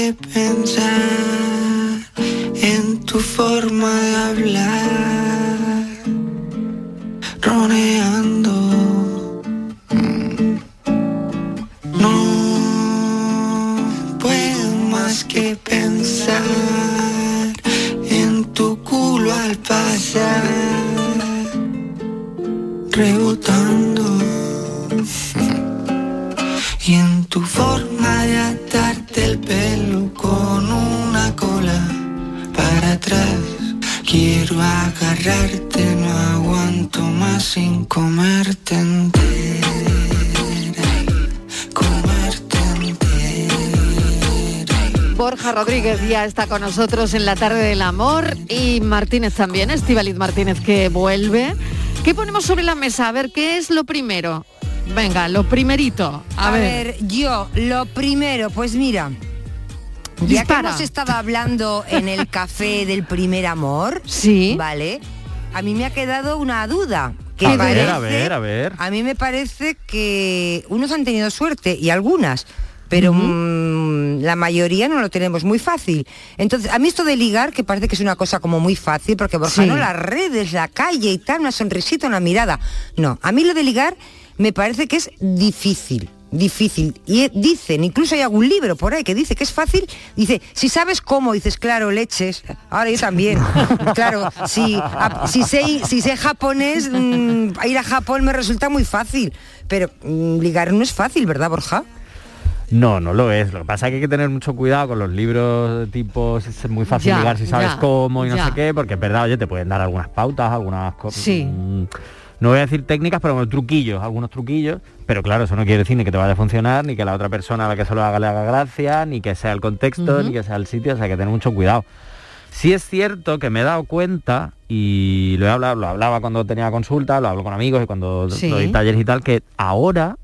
Que pensar en tu forma de hablar, agarrarte, no aguanto más sin comerte entera. Comerte Borja Rodríguez ya está con nosotros en la tarde del amor y Martínez también, Estivaliz Martínez que vuelve. ¿Qué ponemos sobre la mesa? A ver, ¿qué es lo primero? Venga, lo primerito. A, A, ver. ver. yo, lo primero, pues mira, ya que hemos estado hablando en el café del primer amor, sí, vale, a mí me ha quedado una duda. Que A ver, a ver, a ver. A mí me parece que unos han tenido suerte y algunas, pero mm, la mayoría no lo tenemos muy fácil. Entonces, a mí esto de ligar, que parece que es una cosa como muy fácil, porque Borja, Sí. no las redes, la calle y tal, una sonrisita, una mirada. No, a mí lo de ligar me parece que es difícil. Difícil. Y eh, dicen, incluso hay algún libro por ahí que dice que es fácil. Dice, si sabes cómo, dices, claro, leches. Ahora yo también. claro, si, a- si, sé, si sé japonés, mm, ir a Japón me resulta muy fácil. Pero mm, ligar no es fácil, ¿verdad, Borja? No, no lo es. Lo que pasa es que hay que tener mucho cuidado con los libros de tipo es muy fácil Ya, ligar si sabes ya, cómo y no ya. sé qué, porque es verdad, oye, te pueden dar algunas pautas, algunas cosas. Sí. No voy a decir técnicas, pero bueno, truquillos, algunos truquillos. Pero claro, eso no quiere decir ni que te vaya a funcionar, ni que la otra persona a la que se lo haga le haga gracia, ni que sea el contexto, ni que sea el sitio. O sea, hay que tener mucho cuidado. Sí es cierto que me he dado cuenta, y lo he hablado, lo hablaba cuando tenía consulta, lo hablo con amigos y cuando Sí. doy talleres y tal, que ahora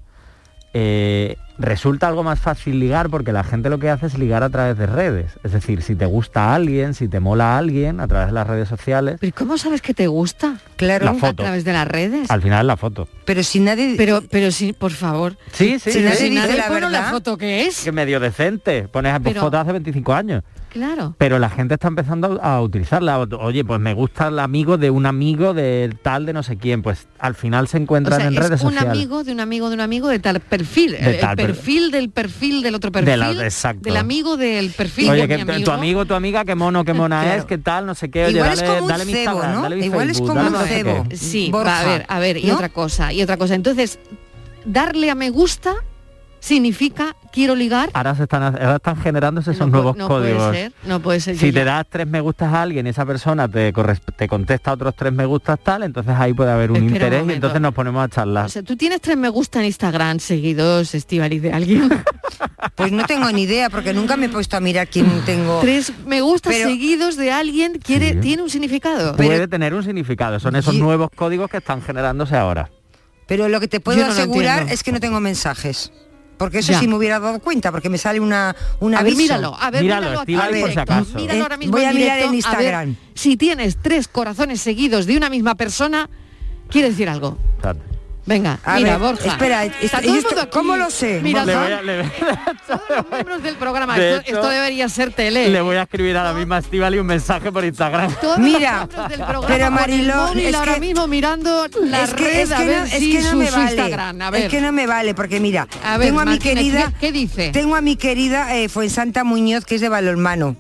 eh, resulta algo más fácil ligar porque la gente lo que hace es ligar a través de redes. Es decir, si te gusta a alguien, si te mola a alguien a través de las redes sociales, ¿Pero cómo sabes que te gusta? Claro. La A través de las redes. al final es la foto. Pero si nadie... Pero, pero sí, por favor. Sí, sí, Si sí. nadie Si dice nadie la pone la verdad. foto que es. Que medio decente. Pones Pero- fotos hace 25 años. Claro. pero la gente está empezando a utilizarla. Oye, pues me gusta el amigo de un amigo de tal de no sé quién. Pues al final se O encuentran sea, en es redes un sociales. amigo de un amigo de un amigo de tal perfil. De el, el tal per- perfil del perfil del otro perfil. De la- exacto. Del amigo del perfil Oye, de que mi tu- amigo. tu amigo, tu amiga, qué mono, qué mona Claro. es, qué tal, no sé qué. Oye, Igual es dale, como un dale mi cebo, ¿no? dale mi Igual es como dale un no sé cebo. Sí, Borja, va, a ver, a ver, y ¿no? otra cosa, y otra cosa. Entonces, darle a me gusta significa quiero ligar. Ahora se están, ahora están generándose esos no, nuevos no códigos. puede ser, no puede ser. Si te ya- das tres me gustas a alguien y esa persona te, te contesta otros tres me gustas tal, entonces ahí puede haber un Espera un interés y entonces nos ponemos a charlar. O sea, tú tienes tres me gusta en Instagram seguidos, Estivaliz, de alguien. Pues no tengo ni idea, porque nunca me he puesto a mirar quién tengo. tres me gusta Pero- seguidos de alguien quiere, Sí. tiene un significado. puede tener un significado, son esos nuevos códigos que están generándose ahora. Pero lo que te puedo no asegurar es que no tengo mensajes. Porque eso Ya. sí me hubiera dado cuenta, porque me sale una, un a ver, míralo, a ver, Míralo, míralo por si acaso. Míralo Eh, ahora mismo voy en a mirar directo, en a ver Instagram. si tienes tres corazones seguidos de una misma persona, quiere decir algo. Venga, A mira, ver, Borja. espera, Está esto- todo el esto- mundo aquí. ¿cómo lo sé? Mira, Le voy a- le- todos los miembros del programa. De esto, hecho, esto debería ser tele. Le voy a escribir a la misma Estivali un mensaje por Instagram. Todos Mira, los miembros del programa pero Mariló, es ahora que- mismo mirando la es que, red es a que ver no, es si que no su, me vale. Instagram. A ver. Es que no me vale, porque mira, A ver, tengo a mi Martínez, querida, ¿qué- qué dice? Tengo a mi querida eh, Fuensanta Muñoz, que es de balonmano.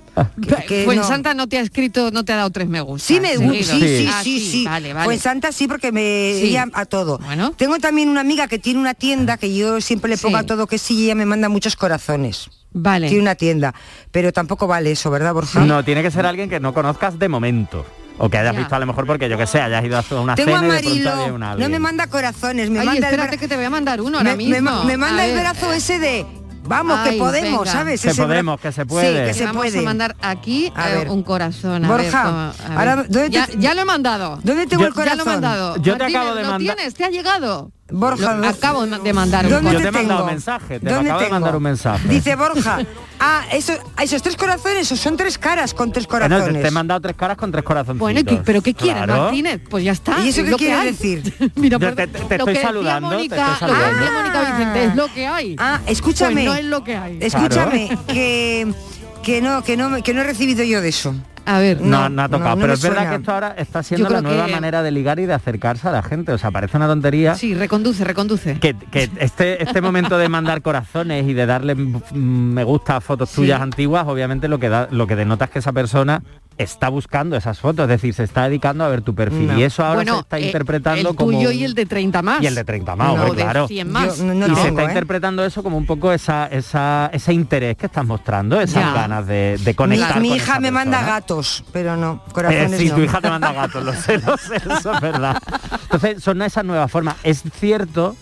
Que no- Fuensanta no te ha escrito, no te ha dado tres me gusta. Sí, me gusta, sí, sí, Ah, sí, sí. Vale, vale. Fuensanta sí, porque me Sí. ella a todo. Bueno. Tengo también una amiga que tiene una tienda que yo siempre le pongo Sí. a todo que sí y ella me manda muchos corazones. Vale. Tiene una tienda, pero tampoco vale eso, ¿verdad, Borja? No, tiene que ser alguien que no conozcas de momento. O que hayas Ya. visto a lo mejor porque yo que sé, hayas ido a una Tengo a cena y de pronto había no me manda corazones, me Ay, manda el espérate bra- que te voy a mandar uno ahora me, mismo. me- me manda A el ver. brazo ese de vamos Ay, que podemos, venga. ¿sabes? Que Ese bra- podemos, que se Sí, puede. que se Vamos puede. a mandar aquí A eh, ver. un corazón. a Borja, ver, a ver. ahora, ¿dónde ya, te- ya lo he mandado. ¿Dónde tengo Yo- el Ya lo he corazón? mandado. Yo te Martínez, acabo de ¿lo mandar- tienes? ¿Te ha llegado? Borja, Lo- ¿dó- acabo de mandar un ¿Dónde Yo corazón. te he tengo? mandado mensaje, te ¿Dónde acabo de tengo? mandar un mensaje. Dice Borja, ah, eso, ah, esos tres corazones, esos son tres caras con tres Bueno, te, corazones. te he mandado tres caras con tres corazoncitos. Bueno, ¿y qué- ¿pero qué quieres, Claro. Martínez? Pues ya está. ¿Y eso es qué quiere decir? Mira, Yo por- te- te- te lo estoy que decía saludando, te Mónica, estoy lo que decía saludando. Mónica Vicente, es lo que hay. Ah, escúchame. Pues no es lo que hay. Escúchame, que, que no, que no, que no he recibido yo de eso. A ver, No, no, ha tocado. no pero es verdad suena. que esto ahora está siendo la nueva que- manera de ligar y de acercarse a la gente. O sea, parece una tontería. Sí, reconduce, reconduce. Que, que este, este momento de mandar corazones y de darle mm, me gusta a fotos Sí. tuyas antiguas, obviamente lo que da, lo que denota es que esa persona está buscando esas fotos, es decir, se está dedicando a ver tu perfil. No. Y eso ahora bueno, se está eh, interpretando el como. tuyo y el de 30 más. y el de 30 más, No, hombre, de claro. 100 más. Yo no- no y se tengo, está ¿eh? interpretando eso como un poco esa, esa, ese interés que estás mostrando, esas Ya. ganas de, conectar. mi con hija me manda gatos, pero no, Eh, corazones sí, no. tu hija te manda gatos, lo sé, lo sé, eso es verdad. Entonces, son esas nuevas formas. Es cierto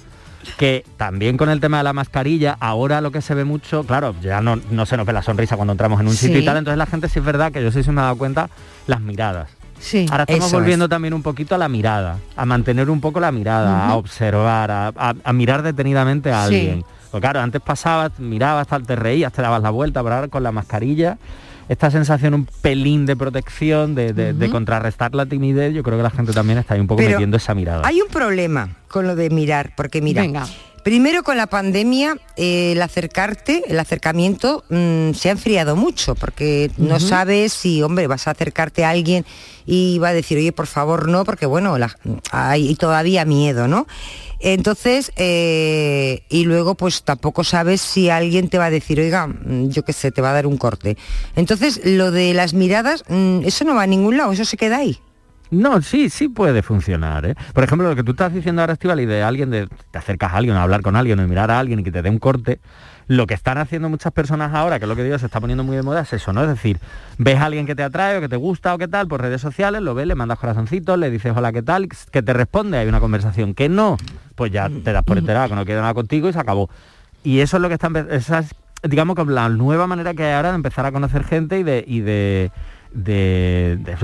que también con el tema de la mascarilla, ahora lo que se ve mucho, claro, ya no, no se nos ve la sonrisa cuando entramos en un sitio y Sí. tal, entonces la gente sí es verdad que yo sí se me ha dado cuenta las miradas. Sí. Ahora estamos volviendo también un poquito a la mirada, a mantener un poco la mirada, a observar, a, a- a mirar detenidamente a Sí. alguien. Pues claro, antes pasabas, mirabas, tal, te reías, te dabas la vuelta, pero ahora con la mascarilla, esta sensación un pelín de protección, de, de- contrarrestar la timidez, yo creo que la gente también está ahí un poco Pero metiendo esa mirada. Hay un problema con lo de mirar, porque mira, Venga. Primero con la pandemia, eh, el acercarte, el acercamiento mm, se ha enfriado mucho, porque no sabes si, hombre, vas a acercarte a alguien y va a decir, oye, por favor, no, porque bueno, la- hay todavía miedo, ¿no? Entonces, eh, y luego pues tampoco sabes si alguien te va a decir, oiga, mm, yo qué sé, te va a dar un corte. Entonces, lo de las miradas, mm, eso no va a ningún lado, eso se queda ahí. No, sí, sí puede funcionar. ¿eh? Por ejemplo, lo que tú estás diciendo ahora, Estivali, de alguien, de te acercas a alguien, a hablar con alguien, o mirar a alguien y que te dé un corte, lo que están haciendo muchas personas ahora, que es lo que digo, se está poniendo muy de moda, es eso, ¿no? Es decir, ves a alguien que te atrae o que te gusta o qué tal por redes sociales, lo ves, le mandas corazoncitos, le dices hola, ¿qué tal? Que te responde, hay una conversación. Que no, pues ya te das por enterado que no quiere nada contigo y se acabó. Y eso es lo que está empe- esa es, digamos que la nueva manera que hay ahora de empezar a conocer gente y de y de de, de-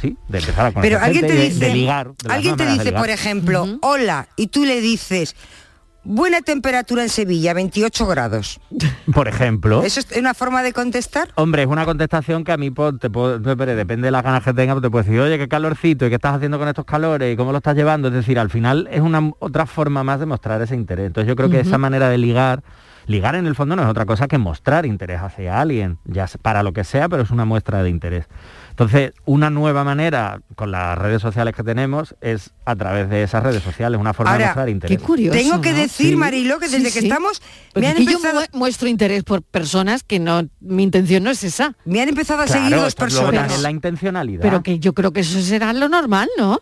sí, de empezar a conocer Pero alguien gente te de- dice, de ligar, de alguien te de dice, por ejemplo, hola, y tú le dices, buena temperatura en Sevilla, 28 grados. Por ejemplo. ¿Eso es una forma de contestar? Hombre, es una contestación que a mí pues, te puedo- depende depende de las ganas que tenga, pues te puedo decir, oye, qué calorcito, y qué estás haciendo con estos calores, y cómo lo estás llevando. Es decir, al final es una otra forma más de mostrar ese interés. Entonces yo creo que esa manera de ligar, ligar en el fondo no es otra cosa que mostrar interés hacia alguien, ya para lo que sea, pero es una muestra de interés. Entonces, una nueva manera con las redes sociales que tenemos es a través de esas redes sociales, una forma de mostrar interés. Tengo que decir, Sí. Mariló, que desde que estamos... Me han yo empezado... mu- muestro interés por personas que no, mi intención no es esa. Me han empezado a Claro, seguir dos es personas. la intencionalidad. Pero que yo creo que eso será lo normal, ¿no?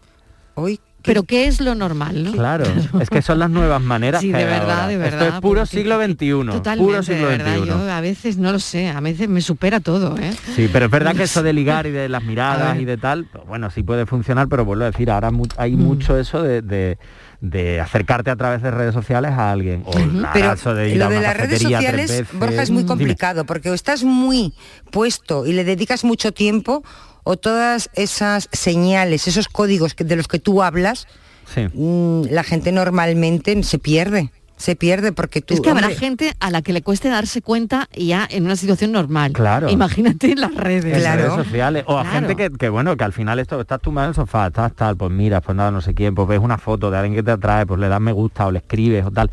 Hoy. Pero ¿qué es lo normal? no? Claro, es que son las nuevas maneras Sí, que de verdad, ahora. de Esto verdad, es puro siglo XXI, Totalmente, puro de siglo verdad. XXI. Yo a veces no lo sé, a veces me supera todo, ¿eh? Sí, pero es verdad que eso de ligar y de las miradas y de tal, pues bueno, sí puede funcionar, pero vuelvo a decir, ahora hay Mm. mucho eso de, de- de acercarte a través de redes sociales a alguien. O Pero de ir lo a de las redes sociales. Borja, es muy Dime. complicado, porque o estás muy puesto y le dedicas mucho tiempo, o todas esas señales, esos códigos que- de los que tú hablas, Sí. mm, la gente normalmente se pierde. Se pierde porque tú... Es que habrá hombre, gente a la que le cueste darse cuenta ya en una situación normal. Claro. Imagínate en las redes. en redes sociales o a gente que, que, bueno que al final esto estás tú en el sofá estás tal pues mira pues nada no sé quién pues ves una foto de alguien que te atrae pues le das me gusta o le escribes o tal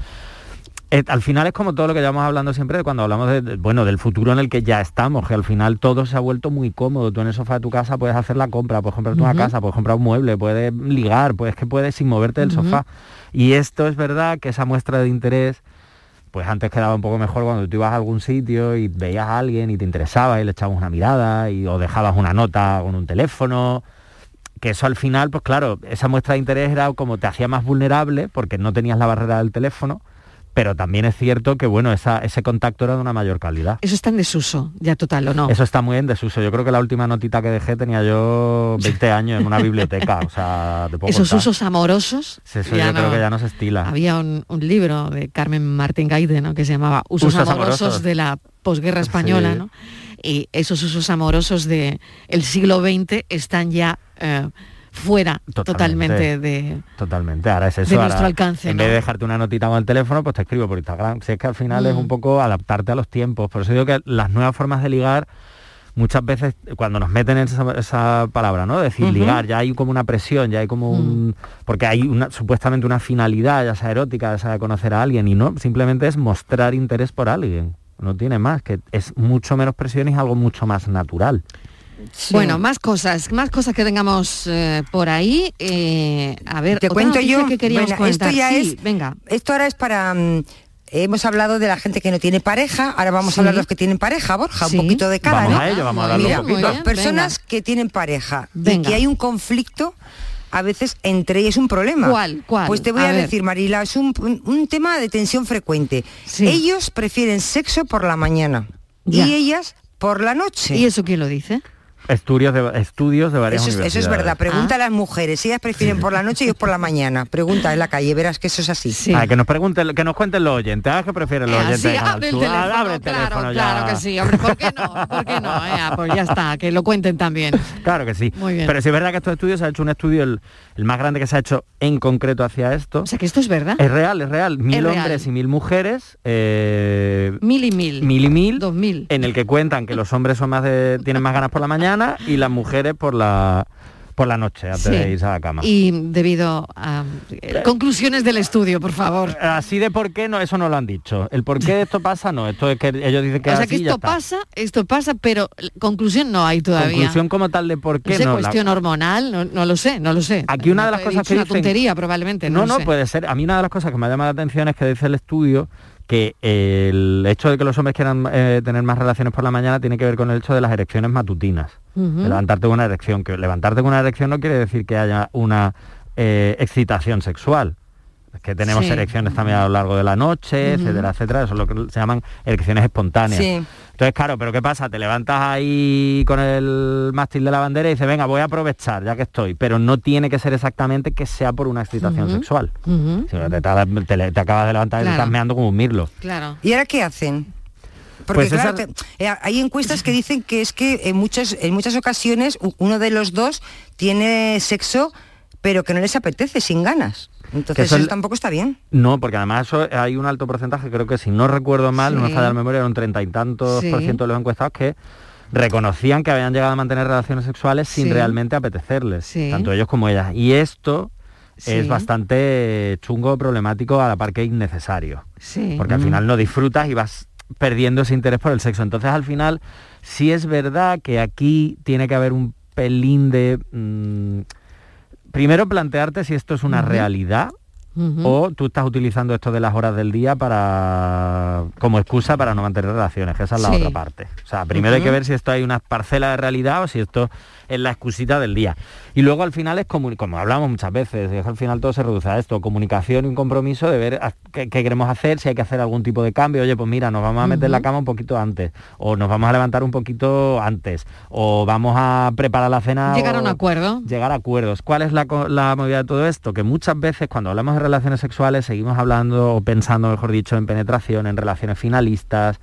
Eh, al final es como todo lo que llevamos hablando siempre de cuando hablamos de, de- bueno del futuro en el que ya estamos que al final todo se ha vuelto muy cómodo tú en el sofá de tu casa puedes hacer la compra puedes comprarte una Ujú. casa puedes comprar un mueble puedes ligar pues que puedes sin moverte del sofá y esto es verdad que esa muestra de interés pues antes quedaba un poco mejor cuando tú ibas a algún sitio y veías a alguien y te interesaba y le echabas una mirada y, o dejabas una nota con un teléfono. Que eso al final, pues claro, esa muestra de interés era como te hacía más vulnerable porque no tenías la barrera del teléfono, pero también es cierto que bueno, esa- ese contacto era de una mayor calidad. Eso está en desuso, ya total, ¿o no? Eso está muy en desuso. Yo creo que la última notita que dejé tenía yo 20 años en una biblioteca, o sea, te puedo Esos contar. usos amorosos. Eso yo creo que ya no se estila. Había un, un libro de Carmen Martín Gaide, ¿no? que se llamaba Usos, Usos amorosos, amorosos. de la posguerra española, Sí. ¿no? Y esos usos amorosos del el siglo XX están ya eh, fuera totalmente, de... Totalmente, ahora es eso. de ahora, nuestro alcance, En ¿no? vez de dejarte una notita con el teléfono, pues te escribo por Instagram. Si es que al final es Mm. un poco adaptarte a los tiempos. Por eso digo que las nuevas formas de ligar, muchas veces cuando nos meten en esa, esa palabra, ¿no? Decir ligar, ya hay como una presión, ya hay como un... Porque hay una, supuestamente una finalidad, ya sea erótica, ya sea conocer a alguien, y no, simplemente es mostrar interés por alguien. No tiene más, que es mucho menos presión y es algo mucho más natural. Bueno, más cosas, más cosas que tengamos eh, por ahí. Eh, a ver, Te cuento yo. que queríamos Bueno, esto ya Sí, es. venga. Esto ahora es para. mm, hemos hablado de la gente que no tiene pareja. Ahora vamos Sí. a hablar de los que tienen pareja, Borja, Sí. un poquito de cada. Vamos ¿no? a ello, vamos a hablarlo Mira, un poquito. las personas que tienen pareja Venga. y que hay un conflicto. A veces entre ellos es un problema. ¿Cuál? ¿Cuál? Pues te voy A decir, Marila, es un, un tema de tensión frecuente. Ellos prefieren sexo por la mañana Ya. y ellas por la noche. ¿Y eso quién lo dice? Estudios de, estudios de varias Eso es, eso es verdad. Pregunta a las mujeres. Ellas prefieren por la noche y ellos por la mañana. Pregunta en la calle, verás que eso es así. Ah, que nos pregunten, que nos cuenten los oyentes, ¿a qué prefieren los Eh, oyentes? sí, abre el teléfono, Ah, abre el claro, teléfono ya. claro que sí, hombre, ¿por qué no? ¿Por qué no? Eh, ah, pues ya está, que lo cuenten también. Claro que sí. Muy bien. Pero sí es verdad que estos estudios se ha hecho un estudio, el, el más grande que se ha hecho en concreto hacia esto. O sea que esto es verdad. Es real, es real. Mil real. hombres y mil mujeres. eh, Mil y mil. mil y mil. Dos mil. En el que cuentan que los hombres son más de, tienen más ganas por la mañana y las mujeres por la por la noche antes Sí. de irse a la cama. Y debido a eh, conclusiones del estudio, por favor. Así de por qué no, eso no lo han dicho. El por qué esto pasa no, esto es que ellos dicen que o sea que esto pasa, esto pasa, pero conclusión no hay todavía. Conclusión como tal de por no qué sé, no. la- cuestión hormonal, no, no lo sé, no lo sé. Aquí una de las cosas que una dicen- tontería probablemente, no, No, no, sé. puede ser. A mí una de las cosas que me ha llamado la atención es que dice el estudio que el hecho de que los hombres quieran eh, tener más relaciones por la mañana tiene que ver con el hecho de las erecciones matutinas. De levantarte con una erección. Que levantarte con una erección no quiere decir que haya una eh, excitación sexual. Que tenemos Sí. erecciones también a lo largo de la noche, etcétera, etcétera. Eso es lo que se llaman erecciones espontáneas. Sí. Entonces, claro, pero ¿qué pasa? Te levantas ahí con el mástil de la bandera y dices, venga, voy a aprovechar ya que estoy. Pero no tiene que ser exactamente que sea por una excitación sexual. Ujú. Si no, te, te- te- te acabas de levantar y te estás meando como un mirlo. Claro. ¿Y ahora qué hacen? Porque Pues claro, esa- te- eh, hay encuestas que dicen que es que en muchas, en muchas ocasiones uno de los dos tiene sexo, pero que no les apetece, sin ganas. Entonces eso eso es- tampoco está bien. No, porque además eso hay un alto porcentaje, creo que si no recuerdo mal, no me falla la memoria, un treinta y tantos Sí. por ciento de los encuestados que reconocían que habían llegado a mantener relaciones sexuales sin Sí. realmente apetecerles, tanto ellos como ellas. Y esto es bastante chungo, problemático, a la par que innecesario. Porque al final no disfrutas y vas perdiendo ese interés por el sexo. Entonces al final sí es verdad que aquí tiene que haber un pelín de... mm, primero plantearte si esto es una realidad O tú estás utilizando esto de las horas del día para como excusa para no mantener relaciones, que esa es la Sí. otra parte. O sea, primero hay que ver si esto hay una parcela de realidad o si esto es la excusita del día. Y luego al final es comuni- como hablamos muchas veces, es al final todo se reduce a esto, comunicación y un compromiso de ver a- qué, qué queremos hacer, si hay que hacer algún tipo de cambio, oye, pues mira, nos vamos a meter en la cama un poquito antes, o nos vamos a levantar un poquito antes, o vamos a preparar la cena. Llegar a un acuerdo. llegar a acuerdos. ¿Cuál es la, la movida de todo esto? Que muchas veces cuando hablamos de relaciones sexuales seguimos hablando o pensando, mejor dicho, en penetración, en relaciones finalistas,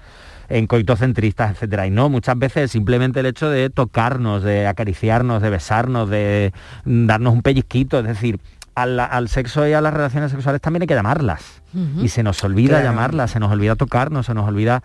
en coitocentristas, etcétera. Y no, muchas veces simplemente el hecho de tocarnos, de acariciarnos, de besarnos, de darnos un pellizquito, es decir, al, al sexo y a las relaciones sexuales también hay que llamarlas. Y se nos olvida Claro. llamarlas, se nos olvida tocarnos, se nos olvida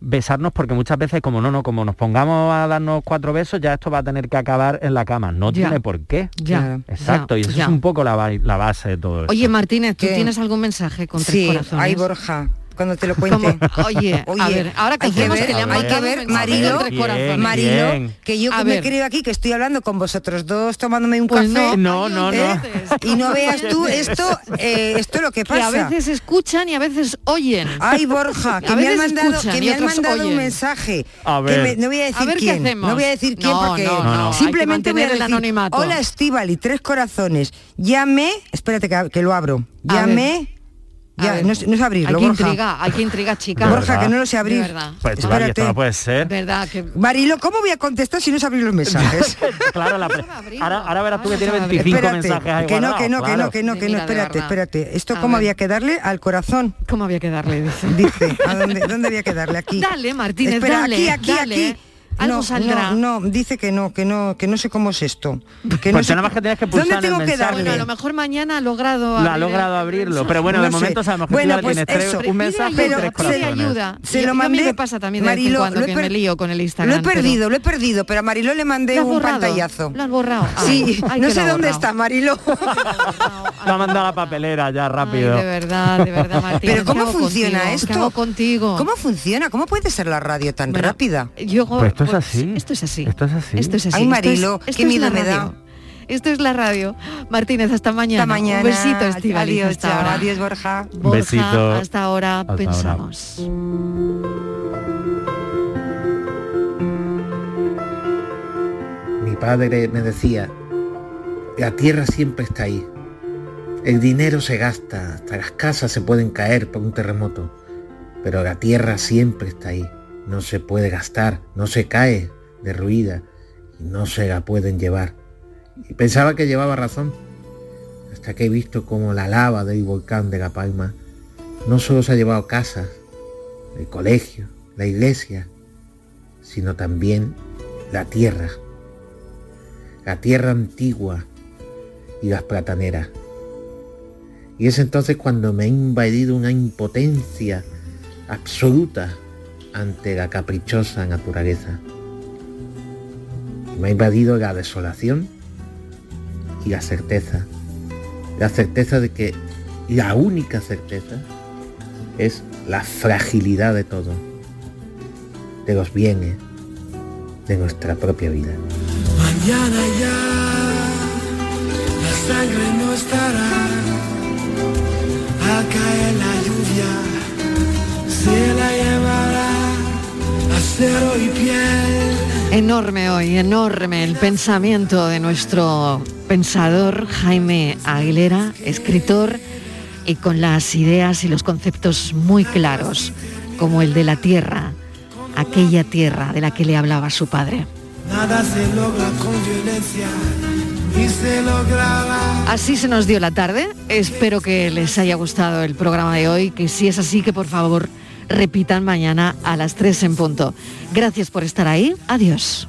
besarnos porque muchas veces como no, no, como nos pongamos a darnos cuatro besos, ya esto va a tener que acabar en la cama. No Ya. tiene por qué. Ya, Exacto, ya, y eso ya. es un poco la, ba- la base de todo esto. Oye, Martínez, ¿tú ¿Qué? tienes algún mensaje con tres Sí, corazones? ay Borja, cuando te lo cuente. ¿Cómo? Oye, a ver, ahora que hay que hacemos ver, que le han hay que ver, un Marilo, corazones. Marilo, Bien. que yo A me ver. creo aquí que estoy hablando con vosotros dos tomándome un Pues café. no, no, no. ¿eh? Y no veas tú esto, eh, esto lo que Que a pasa. veces escuchan y a veces oyen. Ay, Borja, que me han mandado, que me han mandado un oyen. mensaje. A que ver. me- no voy a decir A ver qué quién. hacemos. No voy a decir quién No, porque no, no, que simplemente voy a mantener el decir, anonimato. Hola Estivali, tres corazones. Llame, espérate que, que lo abro. A Ya, ver. no, no sé Hay abrirlo, que Borja. intrigar, hay que intrigar, chicas. Borja, que no lo sé abrir. De verdad. Pues Estivali, esto Espérate. no puede ser. Verdad que Marilo, ¿cómo voy a contestar si no sé abrir los mensajes? claro, la pre- ahora, ahora verás tú que tiene 25 Espérate, mensajes ahí que no, que no, que claro. no, que no, que no, espérate, espérate. ¿Esto A cómo ver. había que darle? Al corazón. ¿Cómo había que darle? Dice. Dice, ¿a dónde, dónde había que darle? Aquí. Dale, Martínez, Espera, dale, aquí, aquí, dale. aquí. Algo no, saldrá. No, no, dice que no, que no, que no sé cómo es esto. Que no Pues sé- nada más que tienes que pulsar ¿Dónde el tengo que darle? Bueno, a lo mejor mañana ha logrado Lo ha logrado abrirlo, pero bueno, de No sé. momento sabemos que Bueno, pues tiene tres- eso. un mensaje tres pide corazones. ayuda. Se lo a mí mandé. me pasa también de vez en Marilo, cuando lo he que me lío con el Lo Instagram. he pero- perdido, lo he perdido, pero a Mariló le mandé ¿Lo un borrado? pantallazo. ¿Lo has borrado? Sí, Ay, no sé lo dónde está Mariló. Lo ha mandado a la papelera ya rápido. de verdad, de verdad, Martín. Pero ¿cómo funciona esto? contigo? ¿Cómo funciona? ¿Cómo puede ser la radio tan rápida? Yo, es así. Esto es así. Esto es así. Esto es así. Ay, Esto Marilo, es- qué esto es miedo la me da. radio. Esto es la radio. Martínez, hasta mañana. Hasta mañana. Un besito, Estivali. Adiós, hasta chao. ahora. Adiós, Borja. Borja, Besito. hasta ahora Hasta ahora. pensamos. Mi padre me decía, la tierra siempre está ahí. El dinero se gasta, hasta las casas se pueden caer por un terremoto, pero la tierra siempre está ahí. No se puede gastar, no se cae derruida y no se la pueden llevar. Y pensaba que llevaba razón, hasta que he visto como la lava del volcán de La Palma no solo se ha llevado casas, el colegio, la iglesia, sino también la tierra la tierra antigua y las plataneras. Y es entonces cuando me ha invadido una impotencia absoluta ante la caprichosa naturaleza. Me ha invadido la desolación y la certeza. La certeza de que la única certeza es la fragilidad de todo, de los bienes, de nuestra propia vida. Mañana ya la sangre no estará. Acero y piel. Enorme hoy, enorme el pensamiento de nuestro pensador Jaime Aguilera, escritor y con las ideas y los conceptos muy claros, como el de la tierra, aquella tierra de la que le hablaba su padre. Nada se logra con violencia y se logrará. Así se nos dio la tarde. Espero que les haya gustado el programa de hoy, que si es así, que por favor repitan mañana a las 3 en punto. Gracias por estar ahí. Adiós.